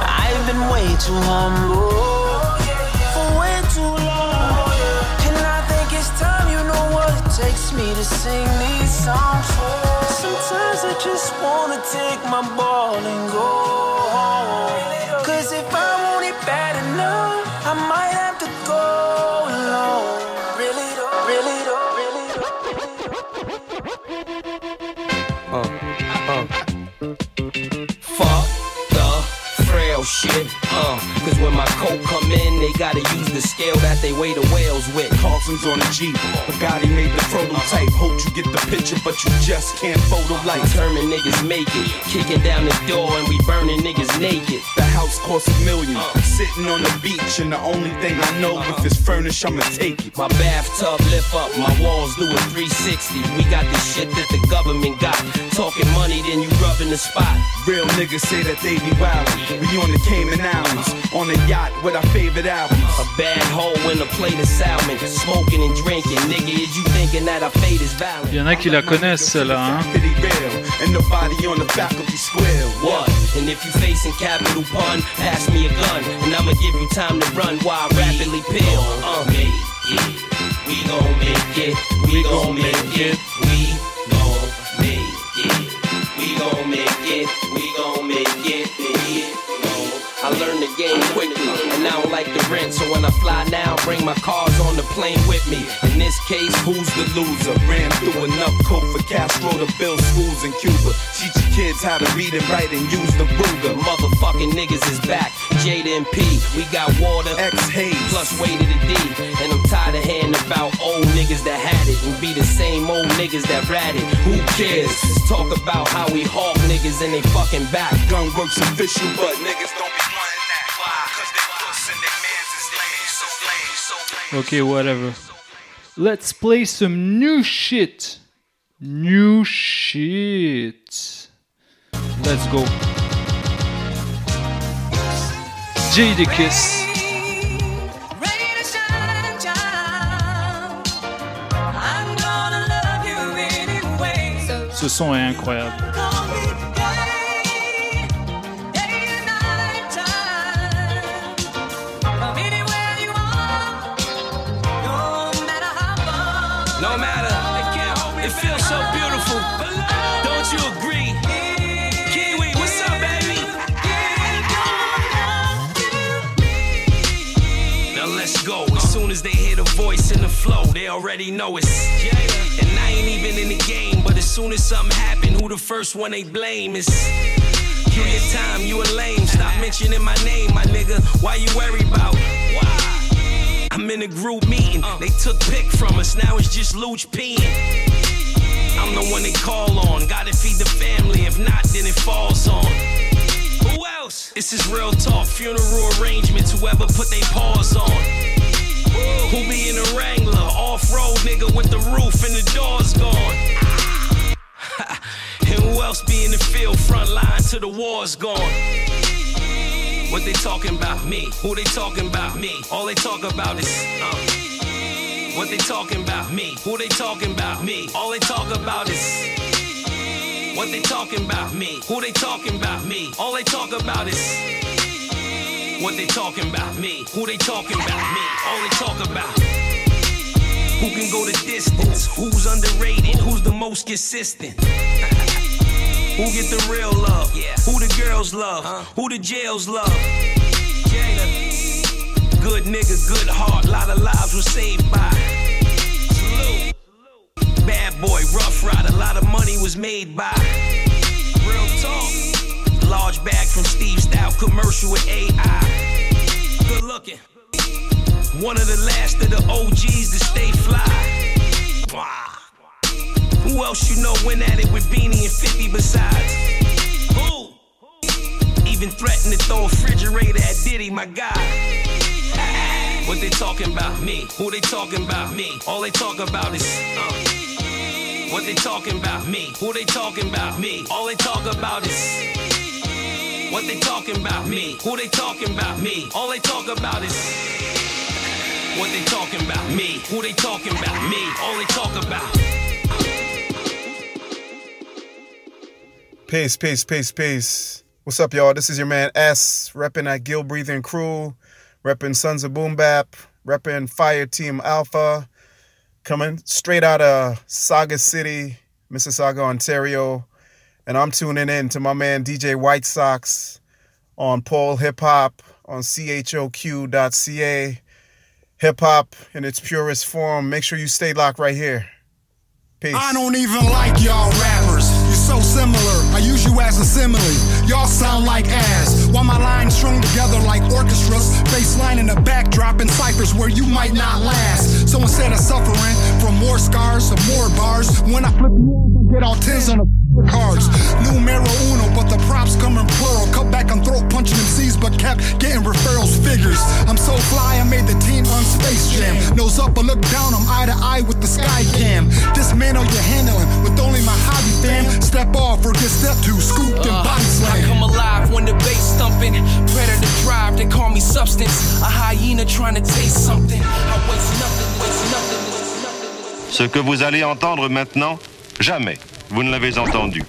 I've been way too humble takes me to sing these songs. Sometimes I just wanna take my ball and go home. Shit. Uh, cause when my coat come in, they gotta use the scale that they weigh the whales with. Carlson's on the Jeep. Bugatti made the prototype. Hope you get the picture, but you just can't photo light. Determined niggas make it. Kicking down the door and we burning niggas naked. The house costs a million. Sitting on the beach, and the only thing I know if it's furnished, I'ma take it. My bathtub lift up, my walls do a 360. We got the shit that the government got. Talking money, then you rubbing the spot. Real niggas say that they be wild. We on the Cayman Islands, on a yacht with our favorite albums. A bad hoe in a plate of salmon, smoking and drinking. Nigga, is you thinking that our fate is violent? Il y en a qui la connaissent, celle-là. Hein? And nobody on the faculty square. What? And if you facing capital pun, pass me a gun, and I'ma give you time to run while I rapidly peel. Uh, make it. We gon' make it. We gon' make it. We like the rent. So when I fly now, bring my cars on the plane with me. In this case, Who's the loser? Ran through enough coke for Castro to build schools in Cuba. Teach your kids how to read and write and use the Ruger. Motherfucking niggas is back. Jada and P, we got water, X Hayes, plus way to the D. And I'm tired of hearing about old niggas that had it and be the same old niggas that ratted. Who cares? Let's Talk about how we hawk niggas and they fucking back. Gun works official, but niggas don't be Okay, whatever. Let's play some new shit. New shit. Let's go. Jadakiss. Ce son est incroyable. Flow, they already know it's. And I ain't even in the game, but as soon as something happen, who the first one they blame is. Give your time, you a lame. Stop mentioning my name, my nigga. Why you worry about? Why? I'm in a group meeting. Uh. They took pick from us, now it's just Luch peeing. I'm the one they call on. Gotta feed the family, if not, then it falls on. Who else? This is real talk, funeral arrangements, whoever put they paws on. Who be in a Wrangler, off road nigga with the roof and the doors gone. and who else be in the field, front line till the war's gone? What they talking about? Me. Who they talking about? Me. All they talk about is uh. What they talking about? Me. Who they talking about? Me. All they talk about is What they talking about? Me. Who they talking about? Me. All they talk about is What they talking about? Me. Who they talking about? Me. All they talk about Who can go the distance? Who's underrated? Who's the most consistent? Who get the real love? Who the girls love? Uh. Who the jails love? Good nigga, good heart, lot of lives were saved by. Bad boy, rough ride, a lot of money was made by. Real talk. Commercial with AI. Good looking. One of the last of the OGs to stay fly. Who else you know went at it with Beanie and 50 besides? Who? Even threatened to throw a refrigerator at Diddy, my guy. What they talking about? Me. Who they talking about? Me. All they talk about is. Uh. What they talking about? Me. Who they talking about? Me. All they talk about is. What they talking about? Me. Who they talking about? Me. All they talk about is. What they talking about? Me. Who they talking about? Me. All they talk about. Peace, peace, peace, peace. What's up, y'all? This is your man S, repping at Gill Breathing Crew, repping Sons of Boom Bap, repping Fire Team Alpha, coming straight out of Saga City, Mississauga, Ontario. And I'm tuning in to my man DJ White Sox on Paul Hip Hop on choq.ca. Hip hop in its purest form. Make sure you stay locked right here. Peace. I don't even like y'all rappers. You're so similar. I use you as a simile. Y'all sound like ass. While my lines strung together like orchestras, bass line in the backdrop in ciphers where you might not last. So instead of suffering from more scars or more bars, when I flip you get all tens on the cards. Numero uno, but the props come in plural. Cut back on throat punching MCs, but kept getting referrals figures. I'm so fly, I made the team on Space Jam. Nose up, but look down, I'm eye to eye with the sky cam. Dismantle your handling with only my hobby fam. Step off or get stepped to, scooped and uh, body I slammed. come alive when the bass thumping. Predator drive, they call me substance. A hyena trying to taste something. I waste nothing, waste nothing. Ce que vous allez entendre maintenant, jamais vous ne l'avez entendu.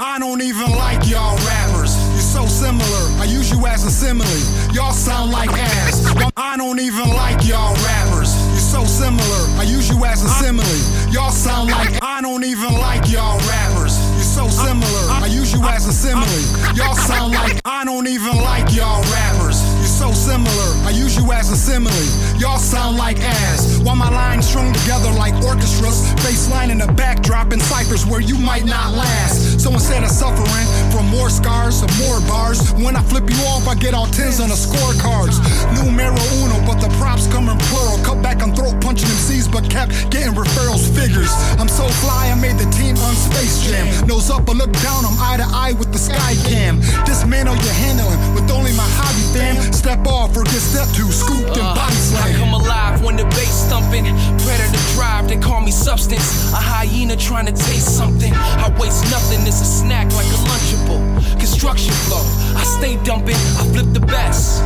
I don't even like y'all rappers. You're so similar. I use you as a simile. Y'all sound like ass. I don't even like y'all rappers. You're so similar. I use you as a simile. Y'all sound like I don't even like y'all rappers. You're so similar. I use you as a simile. Y'all sound like I don't even like y'all rappers. So similar. I use you as a simile. Y'all sound like ass. While my lines strung together like orchestras, bass line in the backdrop in ciphers where you might not last. So instead of suffering from more scars or more bars, when I flip you off, I get all tens on the scorecards. Numero uno, but the props come in plural. Cut back on throat punching MCs, but kept getting referrals figures. I'm so fly, I made the team on Space Jam. Nose up, but look down, I'm eye to eye with the sky cam. This man, Dismantle your handling with only my hobby fam. Step off or get stepped to, scooped and uh, body slammed. I come alive when the bass thumping. Predator drive, they call me substance. A hyena trying to taste something. I waste nothing, it's a snack like a Lunchable. Construction flow, I stay dumping, I flip the best.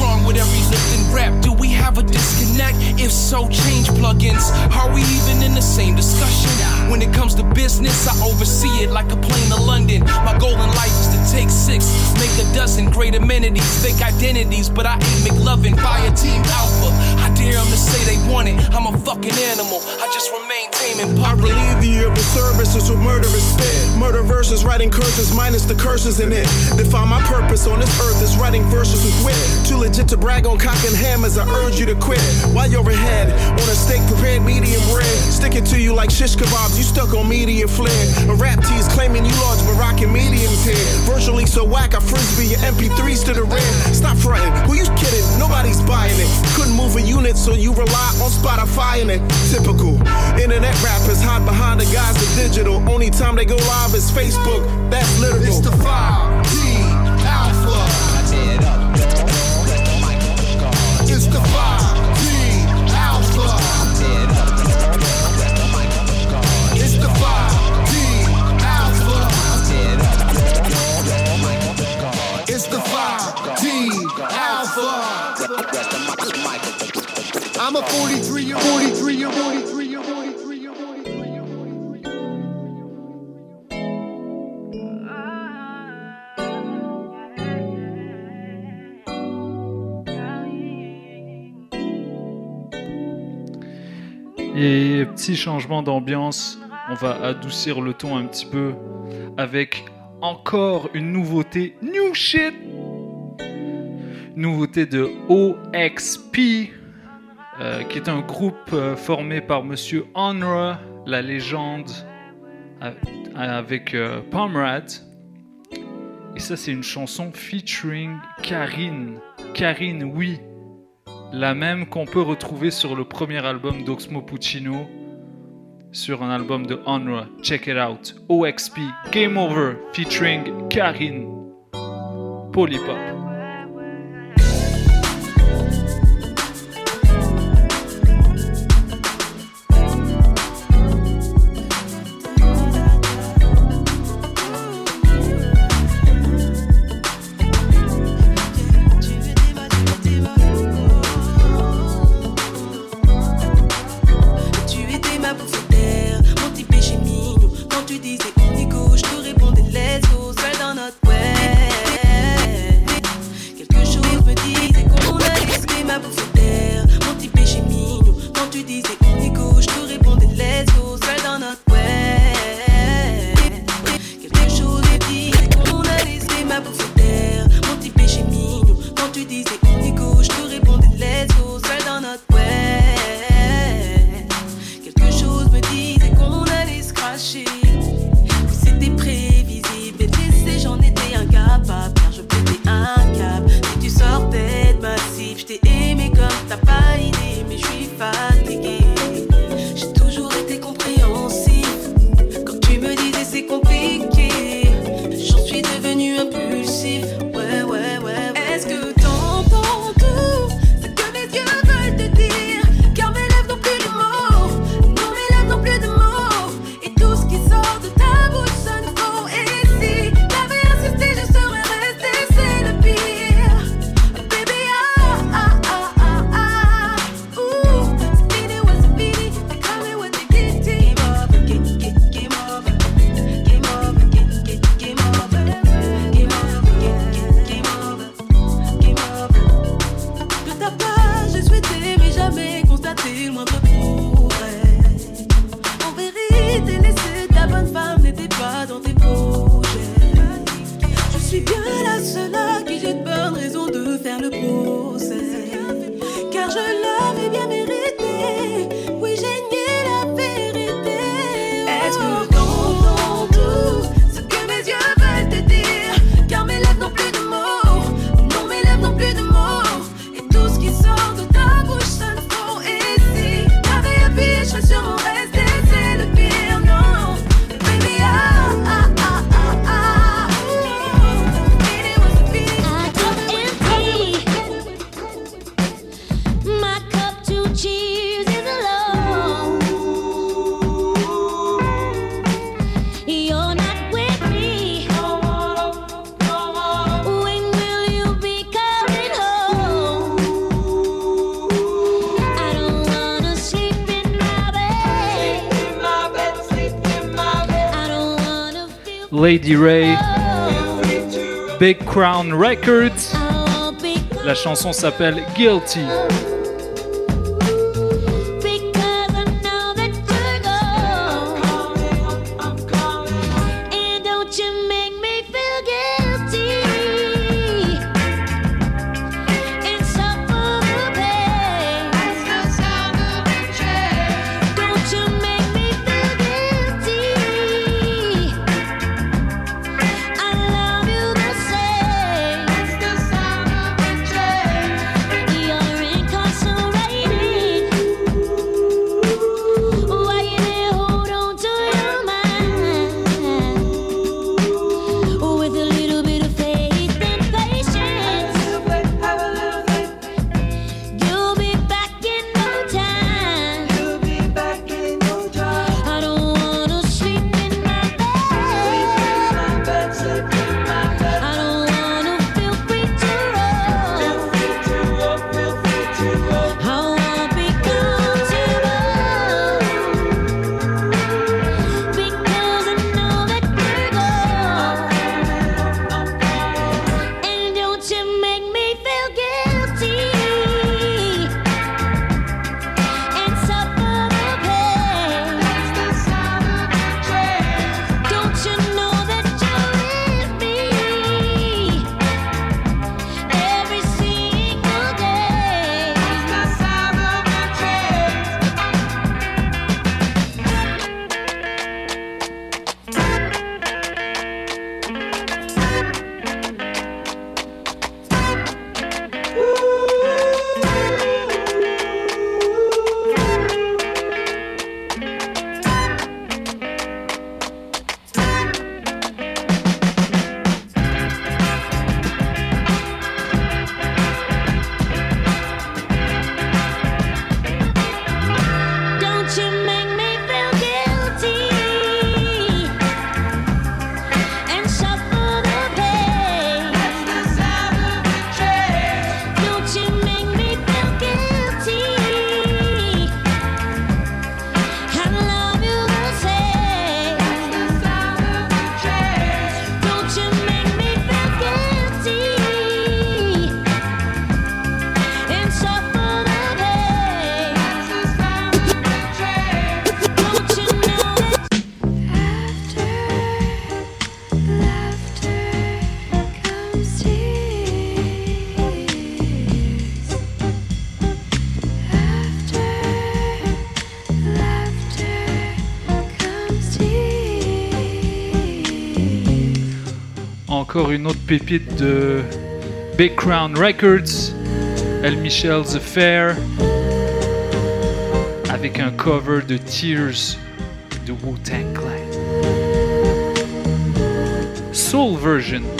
Strong with every lift and rap. Do we have a disconnect? If so, change plugins. Are we even in the same discussion? When it comes to business, I oversee it like a plane to London. My goal in life is to take six, make a dozen great amenities, fake identities, but I ain't McLovin. Fire Team Alpha. I dare them to say they want it. I'm a fucking animal. I just remain tame and I relieve the the services with murderous spit. Murder verses, writing curses minus the curses in it. Define my purpose on this earth is writing verses with wit. Too legit to brag on cock and hammers. I urge you to quit. While you're ahead on a steak prepared medium rare, stick it to you like shish kebabs. You stuck on medium flare. A rap tease claiming you large but rocking mediums here. Virtually so whack, I frisbee your MP3s to the rear. Stop fronting. Who you kidding? Nobody's buying it. Couldn't move a unit, so you rely on Spotify and it. Typical. Internet rappers hide behind the guise of digital. Only time they go live is Facebook. That's literal. It's the 5D It's the 5D Alpha. I'm a 43 year 43 year 43 year 43 year Et petit changement d'ambiance, on va adoucir le ton un petit peu avec encore une nouveauté. New shit! Nouveauté de OXP, euh, qui est un groupe euh, formé par monsieur Honra, la légende, euh, avec euh, Palmerad. Et ça, c'est une chanson featuring Karine. Karine, oui. La même qu'on peut retrouver sur le premier album d'Oxmo Puccino, sur un album de Honra. Check it out. OXP Game Over featuring Karine. Polypop. Lady Ray, Big Crown Records. La chanson s'appelle Guilty. Une autre pépite de Big Crown Records, El Michel's Affair, avec un cover de Tears de Wu-Tang Clan. Soul version.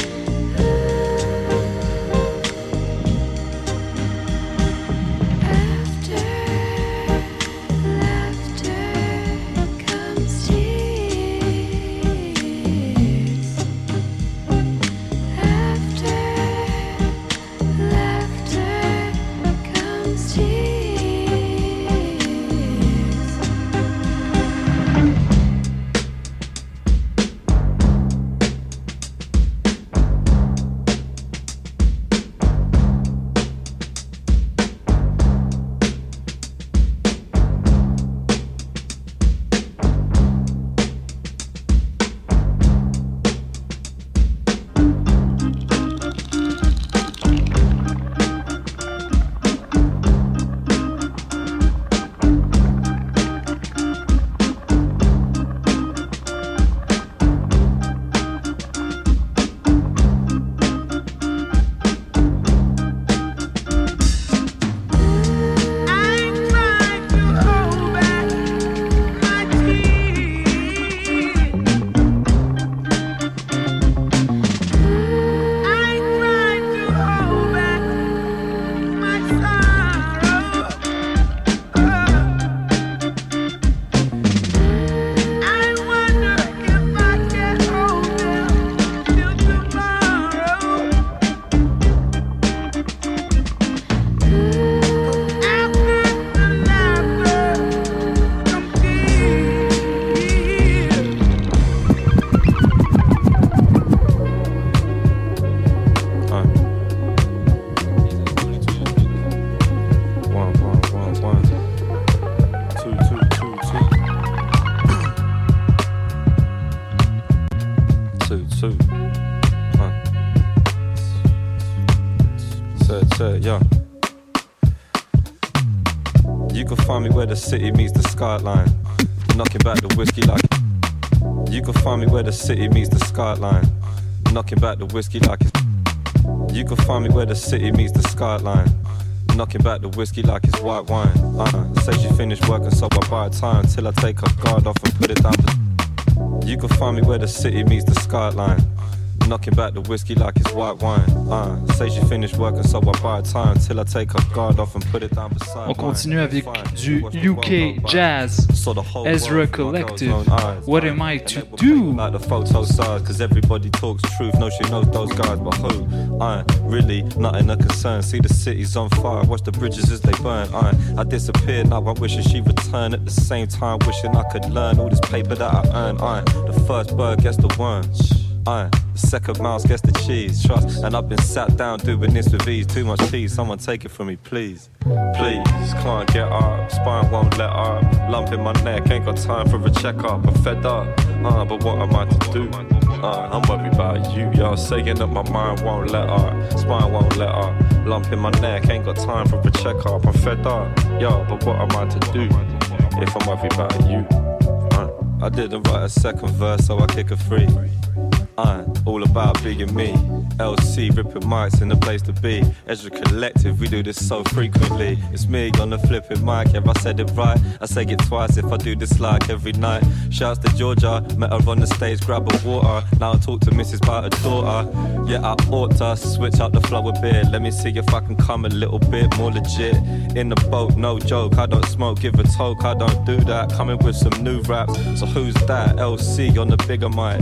Yeah. You can find me where the city meets the skyline. Knocking back the whiskey like. You can find me where the city meets the skyline. Knocking back the whiskey like it's. You can find me where the city meets the skyline. Knocking back the whiskey like it's white wine. Uh, say she finished working, so I buy time till I take her guard off and put it down. You can find me where the city meets the skyline. Knocking back the whiskey like it's white wine. Uh, say she finished working, so I buy time till I take her guard off and put it down beside On continue avec du UK Jazz, Ezra Collective. What am I to do? Like the photo stars, cause everybody talks truth. No, she knows those guys, but who? I ain't really nothing a concern. See the city's on fire, watch the bridges as they burn. I, I disappeared, now I'm wishing she returned. At the same time, wishing I could learn all this paper that I earn. I, the first bird gets the worm. I, the second mouse gets the cheese. Trust, and I've been sat down doing this with ease. Too much cheese, someone take it from me, please. Please, can't get up, spine won't let up. Lump in my neck, ain't got time for a checkup. I'm fed up, uh, but what am I to do? Uh, I'm worried about you, y'all saying that my mind won't let up, spine won't let up. Lump in my neck, ain't got time for a checkup. I'm fed up, yo, but what am I to do if I'm worried about you? Uh, I didn't write a second verse, so I kick a free. All about being me. LC ripping mics in the place to be. Ezra Collective, we do this so frequently. It's me on the flipping mic. If I said it right, I say it twice if I do this like every night. Shouts to Georgia, met her on the stage, grab a water. Now I talk to Mrs. about her daughter. Yeah, I ought to switch up the flow a bit. Let me see if I can come a little bit more legit. In the boat, no joke. I don't smoke, give a toke. I don't do that. Coming with some new raps. So who's that? LC on the bigger mic.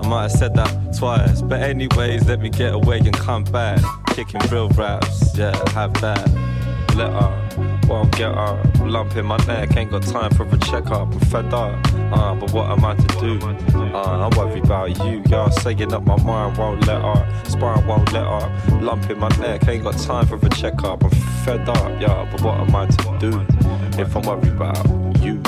I might have said that twice, but anyways, let me get away and come back. Kicking real raps, yeah, have that. Let her, won't get her. Lump in my neck, ain't got time for a checkup. I'm fed up, uh, but what am I to do? Uh, I'm worried about you, y'all saying that my mind won't let up. Spine won't let up. Lump in my neck, ain't got time for a checkup. I'm fed up, yeah, but what am I to do if I'm worried about you?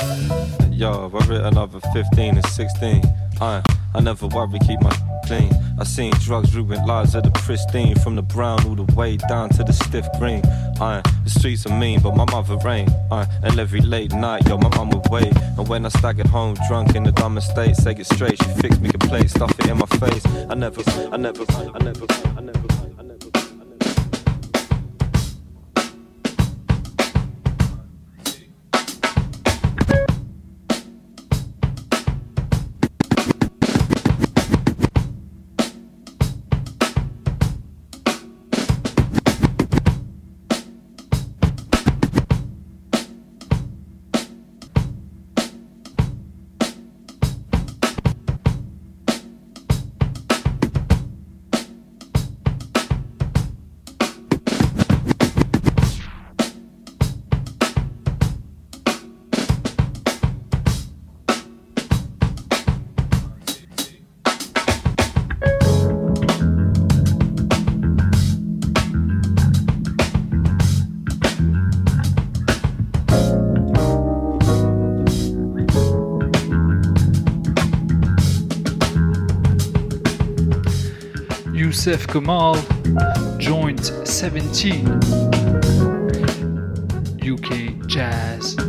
Yo, I written another 15 and 16. I, I never worry, keep my clean. I seen drugs ruin lives of the pristine, from the brown all the way down to the stiff green. Uh, the streets are mean, but my mother ain't. Uh, and every late night, yo, my mum would wait. And when I staggered home drunk in the dumb state, say it straight, she fixed me a plate, stuff it in my face. I never, I never, I never, I never. Yussef Kamaal Joint 17 UK Jazz.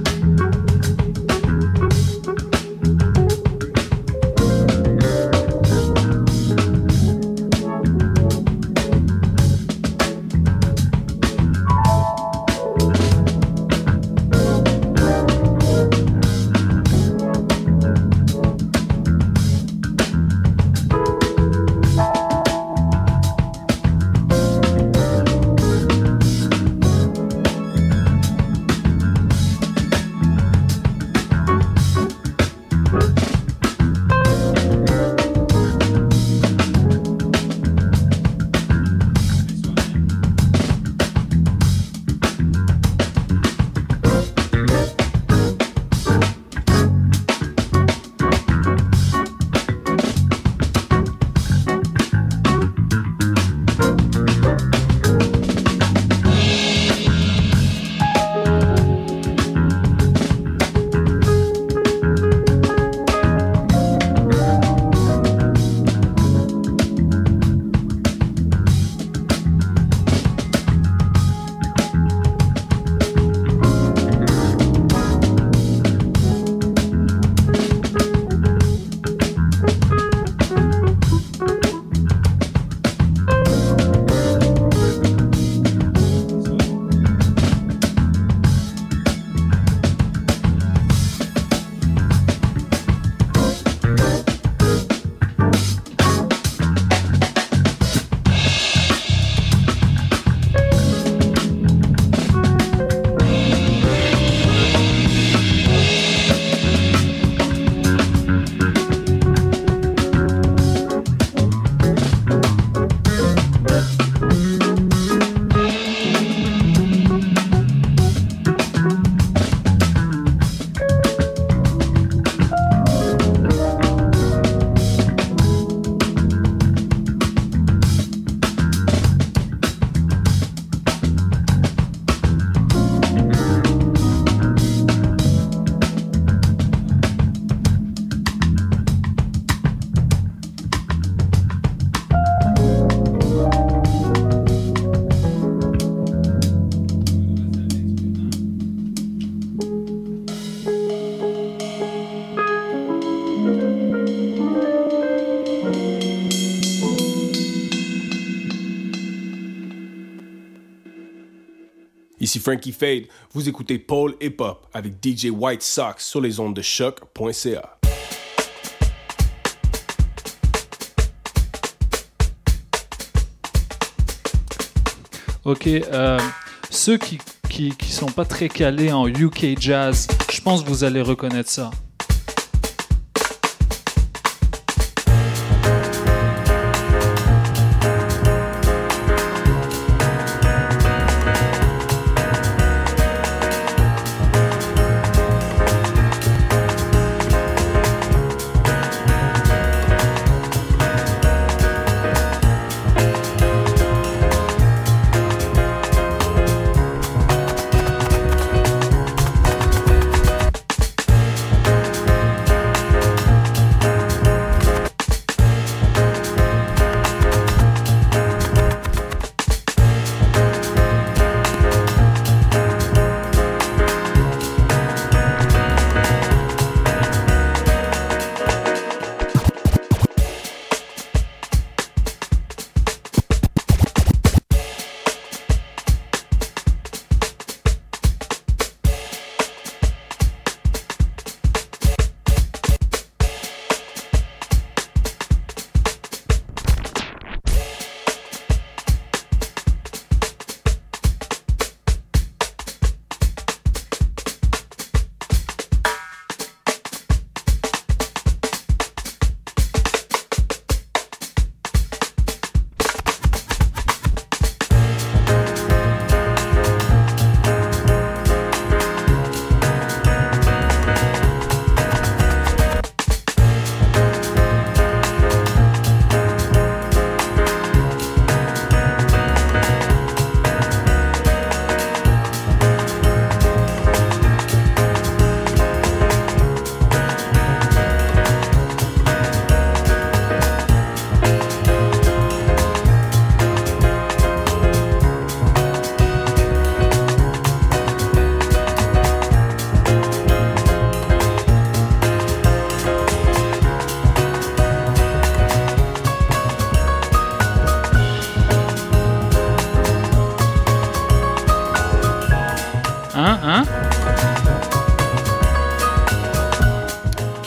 Ici Frankie Fade, vous écoutez Paul Hip Hop avec DJ White Sox sur les ondes de choc.ca. Ok, euh, ceux qui, qui, sont pas très calés en UK jazz, je pense que vous allez reconnaître ça.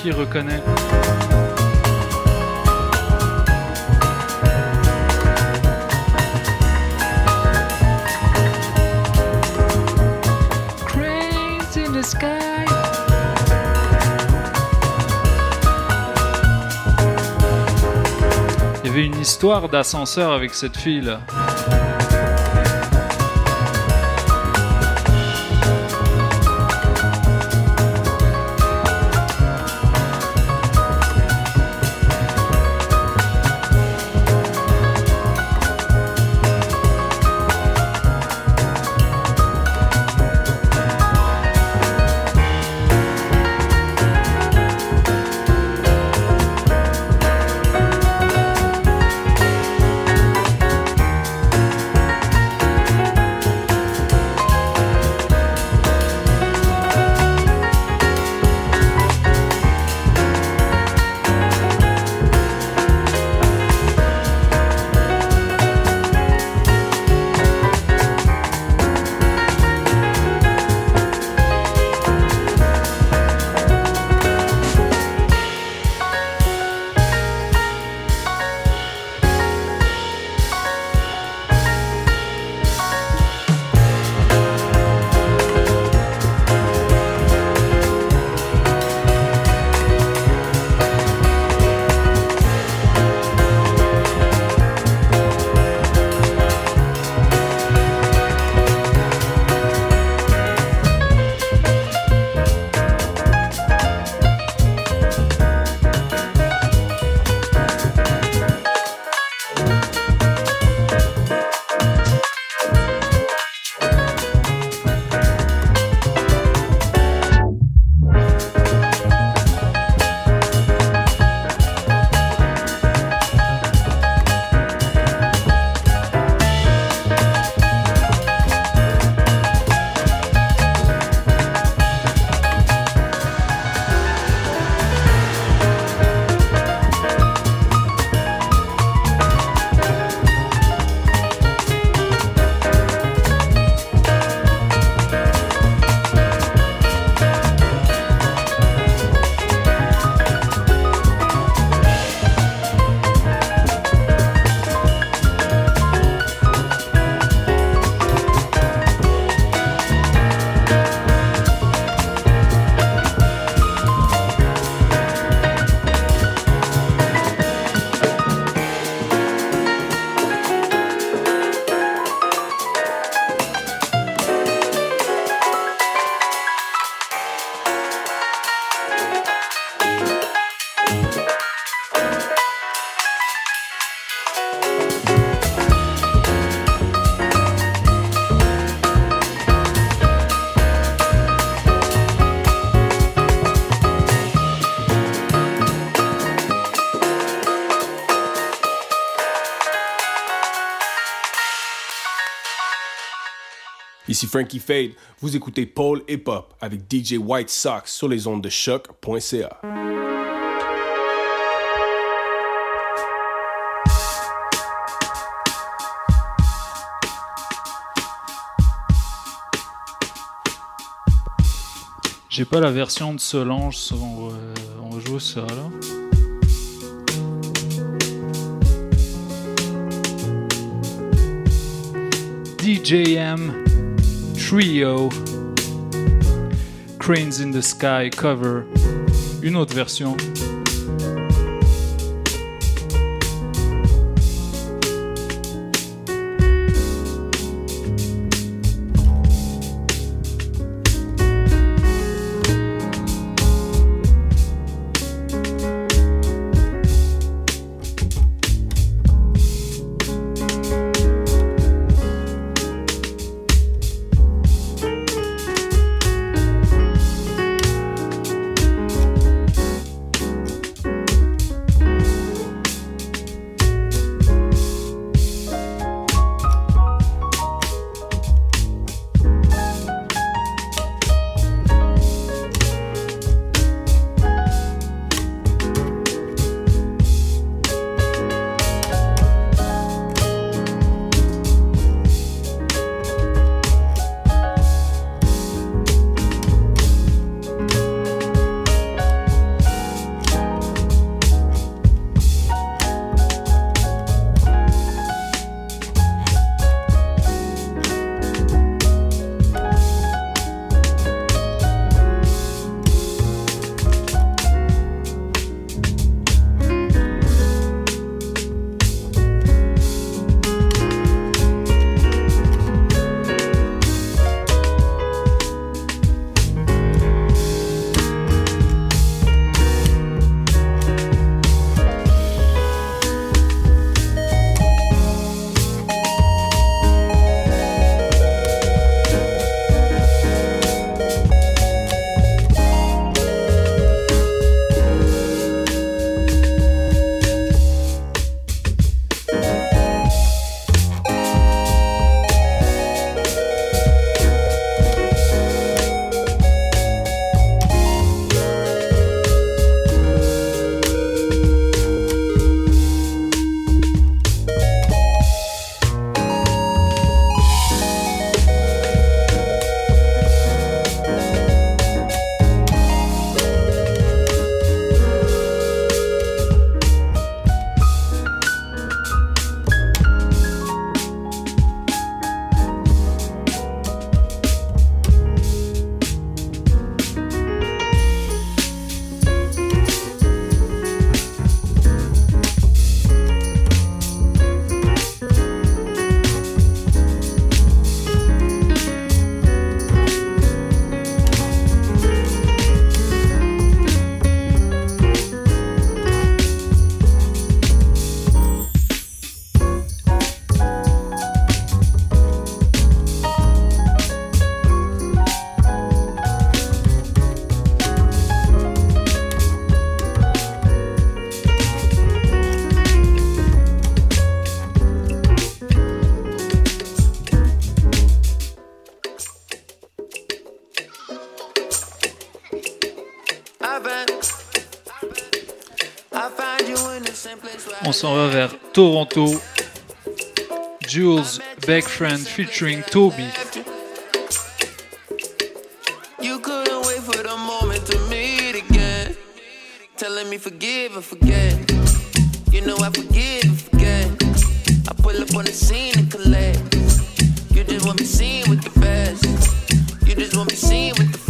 Qui reconnaît Cranes in the sky. Il y avait une histoire d'ascenseur avec cette fille là. Frankie Fade, vous écoutez Paul Hip Hop avec DJ White Sox sur les ondes de choc.ca. J'ai pas la version de Solange, on, on joue ça là. DJM Trio Cranes in the Sky cover. Une autre version. S'en va vers Toronto. Jules Beckfriend featuring Toby. You couldn't wait for the moment to meet again. Telling me forgive and forget. You know I forgive and forget. I pull up on the scene and collect. You just want me seen with the best. You just want me seen with the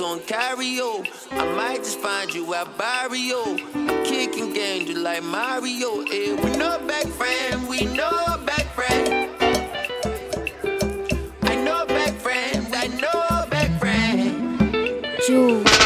on carry-o. I might just find you at Barrio. I'm kicking games you like Mario. Eh, we know back friend, we know back friend. I know back friend, I know back friend. I'm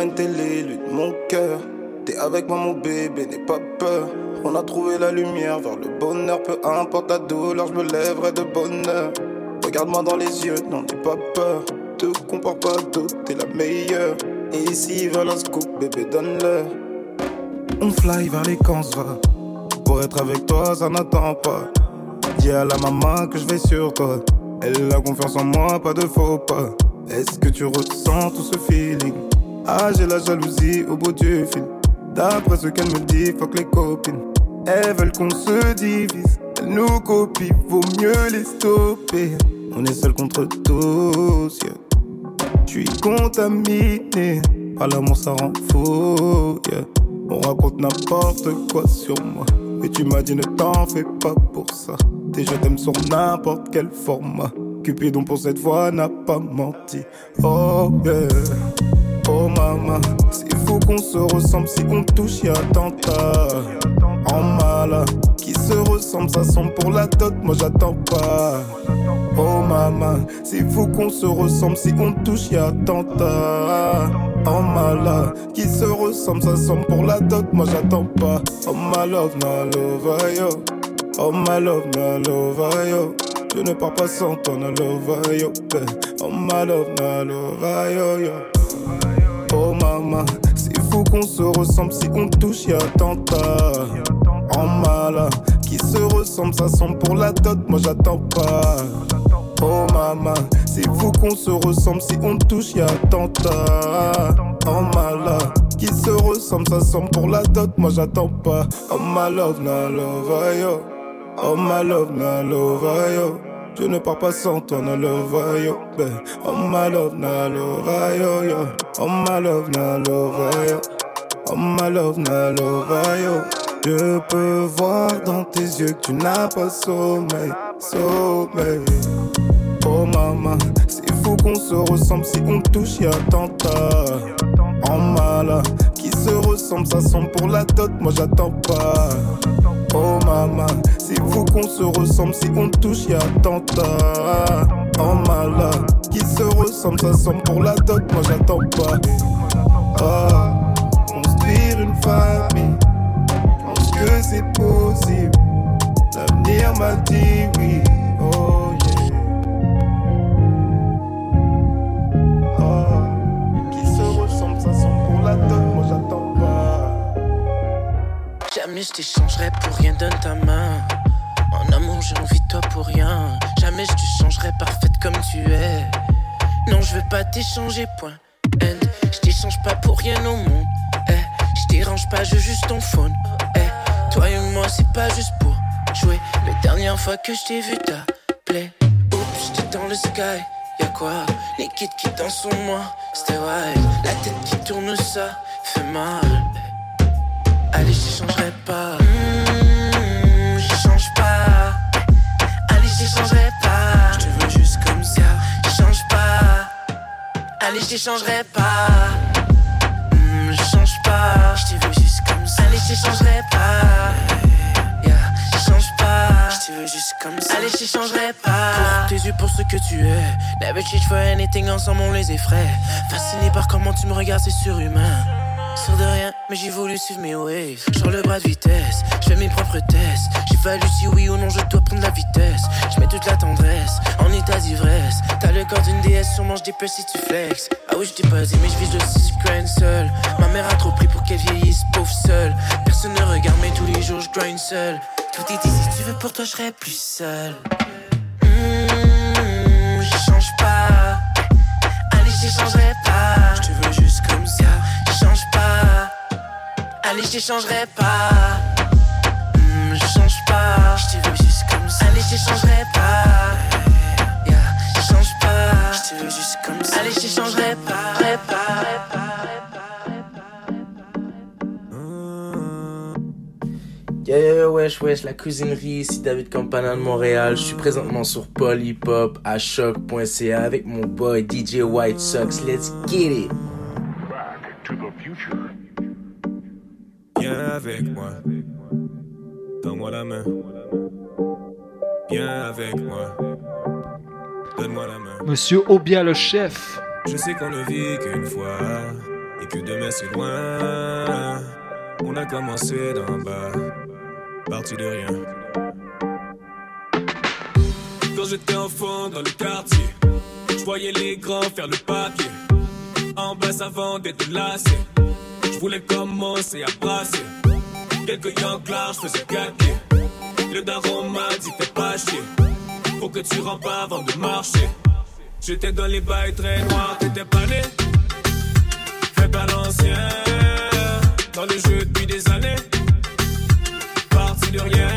reine, t'es l'élu de mon cœur. T'es avec moi, mon bébé, n'aie pas peur. On a trouvé la lumière vers le bonheur. Peu importe la douleur, je me lèverai de bonheur. Regarde-moi dans les yeux, n'en aie pas peur. Te compare pas d'autre, t'es la meilleure. Et ici, vers la scoop, bébé, donne-leur. On fly vers les camps, va. Pour être avec toi, ça n'attend pas. Dis à la maman que je vais sur toi. Elle a confiance en moi, pas de faux pas. Est-ce que tu ressens tout ce feeling? Ah, j'ai la jalousie au bout du fil. D'après ce qu'elle me dit, fuck les copines. Elles veulent qu'on se divise. Elles nous copient, vaut mieux les stopper. On est seul contre tous, yeah. Je suis contaminé. Par l'amour, ça rend fou, yeah. On raconte n'importe quoi sur moi. Mais tu m'as dit ne t'en fais pas pour ça. Tes je t'aime sur n'importe quel format. Cupidon pour cette fois n'a pas menti. Oh yeah. Oh maman, c'est fou qu'on se ressemble si on touche y'a attentat. En mal, qui se ressemble, ça semble pour la dot, moi j'attends pas. Oh maman, c'est fou qu'on se ressemble si on touche y'a attentat. Oh mal, qui se ressemble, ça semble pour la dot, moi j'attends pas. Oh my love, na love yo. Oh my love, na love yo. Je ne pars pas sans toi, na love yo. babe. Oh my love, na love yo yo. Oh maman, c'est fou qu'on se ressemble si on touche y'a attentat. En mal, qui se ressemble, ça semble pour la dot, moi j'attends pas. Oh maman, c'est fou qu'on se ressemble si on touche y'a attentat. En mal, qui se ressemble, ça semble pour la dot, moi j'attends pas. Oh my love, na love yo. Oh my love, na love yo. Je ne pars pas sans toi, na love yo. Oh my love, na love yo. Oh my love, na love. Oh my love, na love yo. Je peux voir dans tes yeux que tu n'as pas sommeil, sommeil. Oh maman, c'est fou qu'on se ressemble si on touche y'a attentat. En mal, qui se ressemble, ça semble pour la dot, moi j'attends pas. Oh maman, c'est fou qu'on se ressemble si on touche y'a attentat. En mal, qui se ressemble, ça semble pour la dot, moi j'attends pas. Ah, construire une famille, pense que c'est possible. L'avenir m'a dit oui. Oh Je t'échangerai pour rien, donne ta main. En amour, j'ai envie de toi pour rien. Jamais je te changerai parfaite comme tu es. Non, je veux pas t'échanger, point. And je t'ai change pas pour rien au monde. Eh, je dérange pas, je juste ton phone. Eh, toi et moi, c'est pas juste pour jouer. La dernière fois que je t'ai vu t'appeler, oups, j'étais dans le sky. Y'a quoi? Les kids qui dansent sur moi, c'était wild. La tête qui tourne, ça fait mal. Allez, j'échangerai pas. Hmm, j'échange pas. Allez, j'échangerai pas. Je te veux juste comme ça. J'échange pas. Allez, j'échangerai pas. Hmm, j'échange pas. Je te veux juste comme ça. Allez. Yeah, j'échange pas. Je veux juste comme ça. Allez, j'échangerai pas. Pour tes yeux, pour ce que tu es. Never change for anything, ensemble on les effraie. Fasciné par comment tu me regardes, c'est surhumain. Sûr de rien, mais j'ai voulu suivre mes waves. Sur le bras de vitesse, je fais mes propres tests. J'évalue si oui ou non je dois prendre la vitesse. Je mets toute la tendresse en état d'ivresse. T'as le corps d'une déesse, sûrement je dépêche si tu flex. Ah oui, je pas mais je vise le 6 grind seul. Ma mère a trop pris pour qu'elle vieillisse, pauvre seule. Personne ne regarde, mais tous les jours je grind seul. Tout est dit, si tu veux, pour toi, je serais plus seul. Hmm, j'échange pas. Allez, j'échangerai pas. Je te veux juste comme ça. Pas. Allez, j'échangerai pas. Hmm, j'échange pas. Je te veux juste comme ça. Allez, j'échangerai pas. Yeah, j'échange pas. Je te veux juste comme ça. Allez, j'échangerai pas. Répa, Yeah, yeah, yeah, wesh, wesh, la cuisinerie, ici David Campana de Montréal. Je suis présentement sur Hop à choc.ca avec mon boy DJ White Sox. Let's get it! Viens avec moi. Donne-moi la main. Viens avec moi. Donne-moi la main. Monsieur Obia le chef. Je sais qu'on ne vit qu'une fois et que demain c'est loin. On a commencé d'en bas, parti de rien. Quand j'étais enfant dans le quartier, je voyais les grands faire le papier. En bas avant d'être lassé, je voulais commencer à brasser. Quelques yanclards, je faisais gâter. Le daron m'a dit pas chier, faut que tu rentres pas avant de marcher. J'étais dans les bails très noirs, t'étais pas né. Fais pas l'ancien, dans le jeu depuis des années. Parti de rien,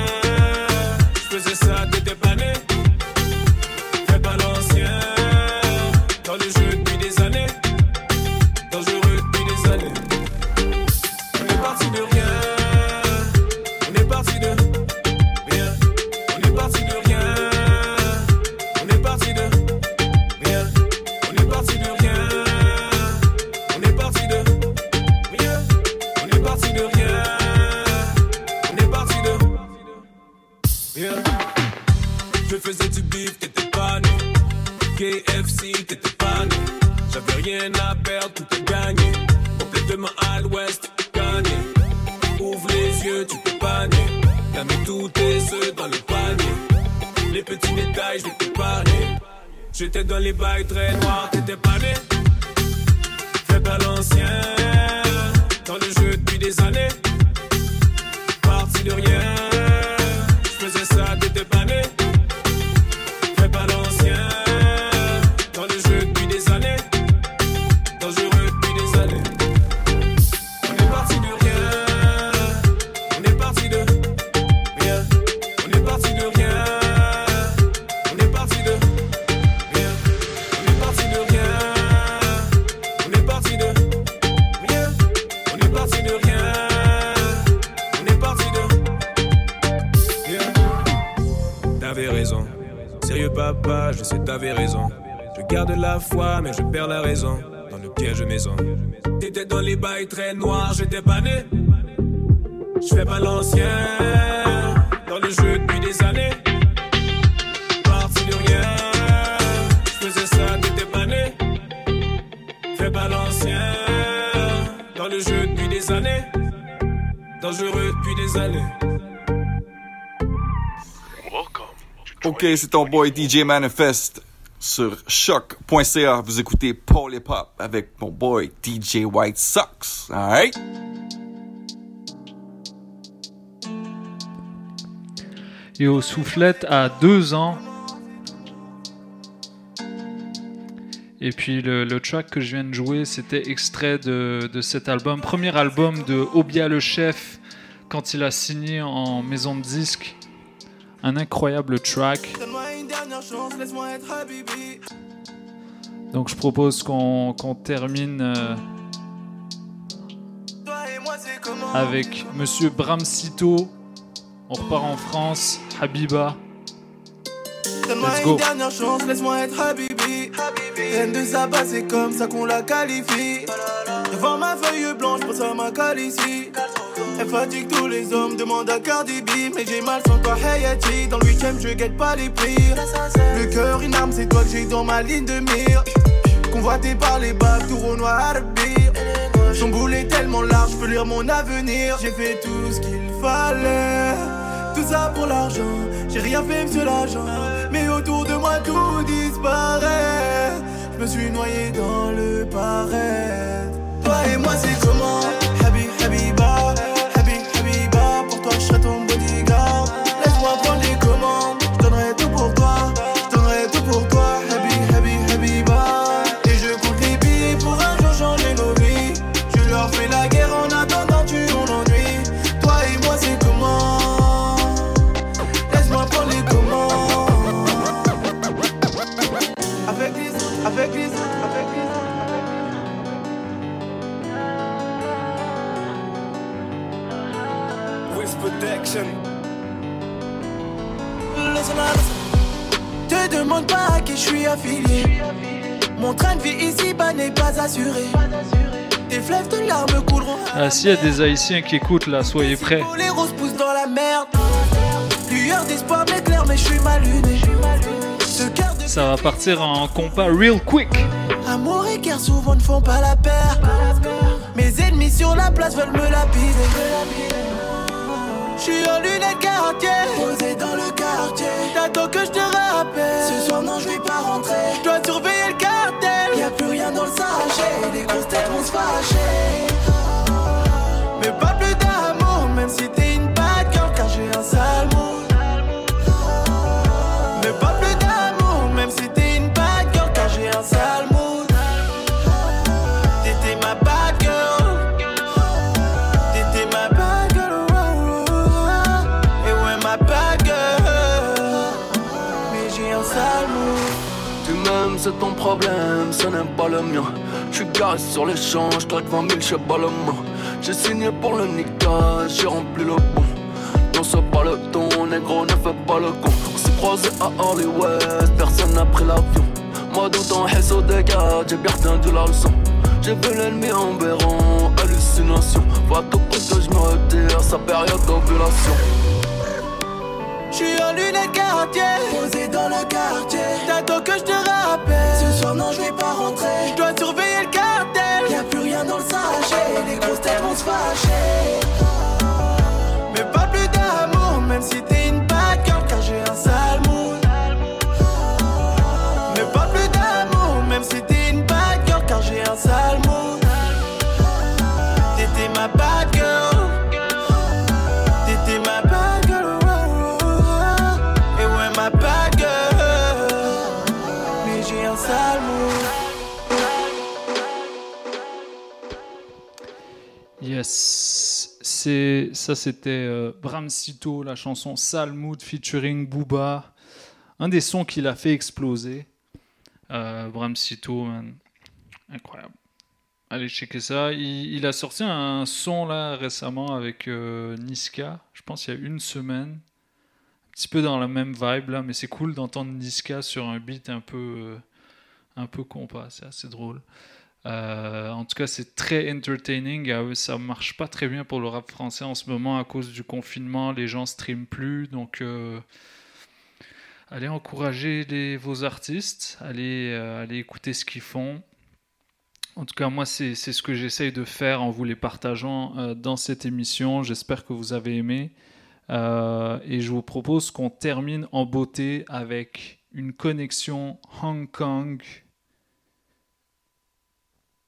C'est ton boy DJ Manifest sur choc.ca. Vous écoutez Paul Hip Hop avec mon boy DJ White Sox. Alright? Et au soufflette à deux ans. Et puis le, le track que je viens de jouer, c'était extrait de, de cet album, premier album de Obia le chef quand il a signé en maison de disque. Un incroyable track. Habibi. Donc je propose qu'on qu'on termine euh, avec Monsieur Bramsito. On repart en France, Habiba. Let's go. dernière chance, laisse-moi être Habibi. Reine de Saba, c'est comme ça qu'on la qualifie. Devant ma feuille blanche, pour ça ma ici. Elle fatigue tous les hommes, demande à Cardi B. Mais j'ai mal sans toi, Hayati. Dans le huitième, je guette pas les pires. Le cœur, une arme, c'est toi que j'ai dans ma ligne de mire. Convoité par les bacs, tout au noir. Son boulet tellement large, je peux lire mon avenir. J'ai fait tout ce qu'il fallait. Tout ça pour l'argent, j'ai rien fait, monsieur l'agent. Mais autour de moi, tout disparaît. Je me suis noyé dans le pareil. Toi et moi, c'est Protection. Te demande pas à qui je suis affilié. Mon train de vie ici-bas n'est pas assuré. Tes fleuves de larmes couleront. Ah, s'il y a des Haïtiens qui écoutent là, soyez prêts. Les roses poussent dans la merde. Lueur d'espoir m'éclaire, mais je suis mal luné. Ça va partir en compas real quick. amour et guerre souvent ne font pas la paire. Mes ennemis sur la place veulent me lapider. Je suis en lunettes quartier, posé dans le quartier. T'attends que je te rappelle. Ce soir, non, je vais pas rentrer. Je dois surveiller le cartel. Y a plus rien dans le sachet. Les grosses têtes vont se fâcher. Mais pas plus d'amour, même si t'es une c'est ton problème, ce n'est pas le mien. J'suis garé sur les champs, j'claque 20 000 chez Balmain. J'ai signé pour le Nika, j'ai rempli le bon. Non, c'est pas le ton, négro, ne fais pas le con. On s'est croisé à Hollywood, personne n'a pris l'avion. Moi, dans ton réseau des gars, j'ai bien retenu la leçon. J'ai vu l'ennemi en béron, hallucination. Faut à tout prix que je me retire, sa période d'ovulation. J'suis en lunettes quartier, posé dans le quartier. T'attends que je te rappelle. Ce soir, non, je vais pas rentrer. Je dois surveiller le cartel. Y a plus rien dans le sachet. Les grosses têtes vont se fâcher. Mais pas plus d'amour, même si t'es une C'est ça c'était euh, Bramsito, la chanson Salmood featuring Booba, un des sons qu'il a fait exploser. Euh, Bramsito, man, incroyable. Allez checker ça. Il, il a sorti un son là récemment avec euh, Niska, je pense il y a une semaine, un petit peu dans la même vibe là, mais c'est cool d'entendre Niska sur un beat un peu euh, un peu compas, c'est assez drôle. Euh, en tout cas, c'est très entertaining. Euh, Ça marche pas très bien pour le rap français en ce moment à cause du confinement. Les gens streament plus, donc euh, allez encourager les- vos artistes, allez, euh, allez écouter ce qu'ils font. En tout cas, moi, c'est ce que j'essaye de faire en vous les partageant dans cette émission. J'espère que vous avez aimé. Et je vous propose qu'on termine en beauté avec une connexion Hong Kong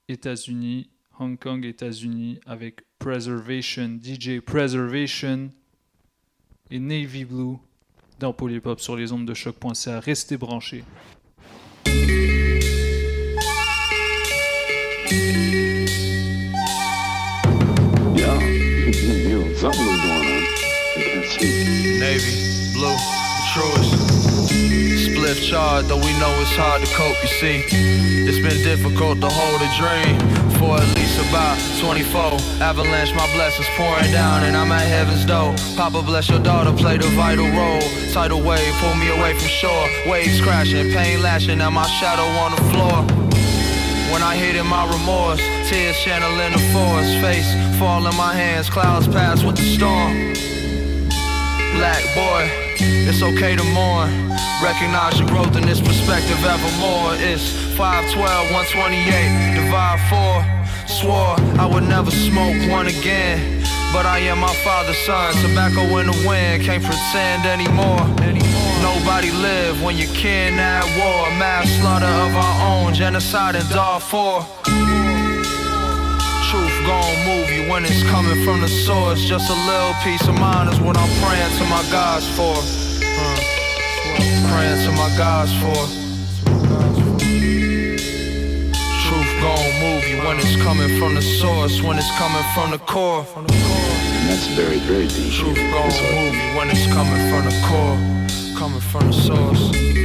États-Unis, Hong Kong, États-Unis, avec Preservation, DJ Preservation et Navy Blue dans Polypop sur les ondes de choc.ca. Restez branchés. Charred, though we know it's hard to cope, you see. It's been difficult to hold a dream for at least about 24. Avalanche, my blessings pouring down, and I'm at heaven's door. Papa bless your daughter, played a vital role. Tidal wave, pull me away from shore. Waves crashing, pain lashing, and my shadow on the floor. When I hit in my remorse, tears channeling the forest, face fall in my hands, clouds pass with the storm. Black boy, it's okay to mourn. Recognize your growth in this perspective evermore. It's 512, 128, divide 4. Swore I would never smoke one again. But I am my father's son. Tobacco in the wind, can't pretend anymore. Nobody live when you kin at war. Mass slaughter of our own, genocide in Darfur. Gon' move you when it's coming from the source. Just a little peace of mind is what I'm praying to my gods for. Uh, praying to my gods for. Truth gon' move you when it's coming from the source, when it's coming from the core. And that's very, very deep. Truth gon' move you when it's coming from the core, coming from the source.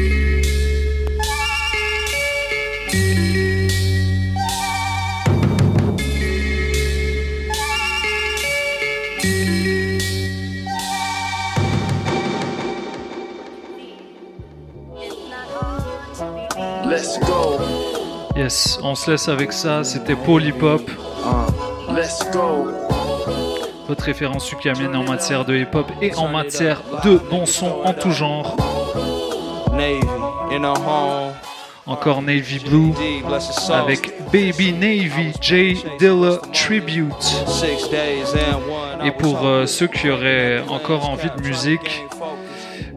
On se laisse avec ça. C'était go. Votre référence ukamienne en matière de hip hop et en matière de bon son en tout genre. Encore Navy Blue avec Baby Navy J Dilla Tribute. Et pour euh, ceux qui auraient encore envie de musique,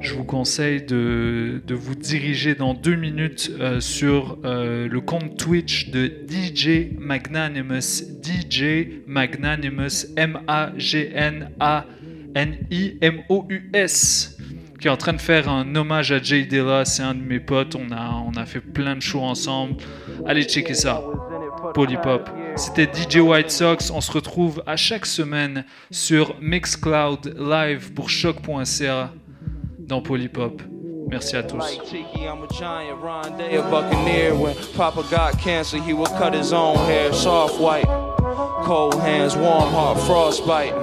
je vous conseille de, de vous diriger dans deux minutes euh, sur euh, le compte Twitch de DJ Magnanimous. DJ Magnanimous, M-A-G-N-A-N-I-M-O-U-S, qui est en train de faire un hommage à Jay Dilla. C'est un de mes potes. On a, on a fait plein de shows ensemble. Allez checker ça. Polypop. C'était DJ White Sox. On se retrouve à chaque semaine sur Mixcloud Live pour choc.ca dans Polypop. Merci à tous. Cold hands, warm heart, frostbite.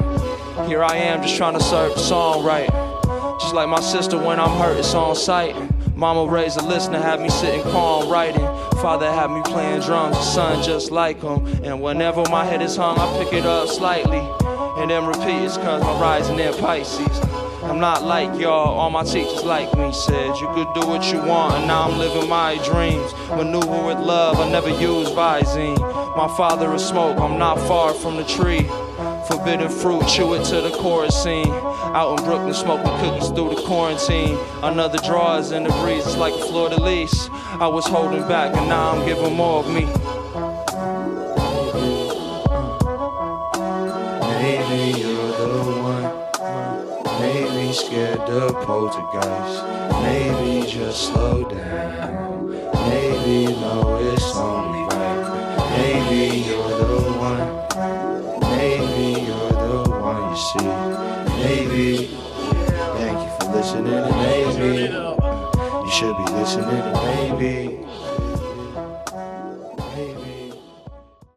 Here I am, just trying to serve the song right. Just like my sister when I'm hurt, it's on sight. Mama raised a listener, had me sitting calm writing. Father had me playing drums, son just like him. And whenever my head is hung, I pick it up slightly. And then repeat, it's cause I'm rising in Pisces. I'm not like y'all, all my teachers like me said you could do what you want, and now I'm living my dreams. Maneuver with love, I never use Visine. My father is smoke, I'm not far from the tree. Forbidden fruit, chew it to the chorus scene. Out in Brooklyn, smoking cookies through the quarantine. Another draw is in the breeze, it's like a Florida lease. I was holding back, and now I'm giving more of me. Scared of poltergeist. Maybe just slow down. Maybe know it's only right. Maybe you're the one. Maybe you're the one you see. Maybe. Thank you for listening. Maybe you should be listening. Maybe.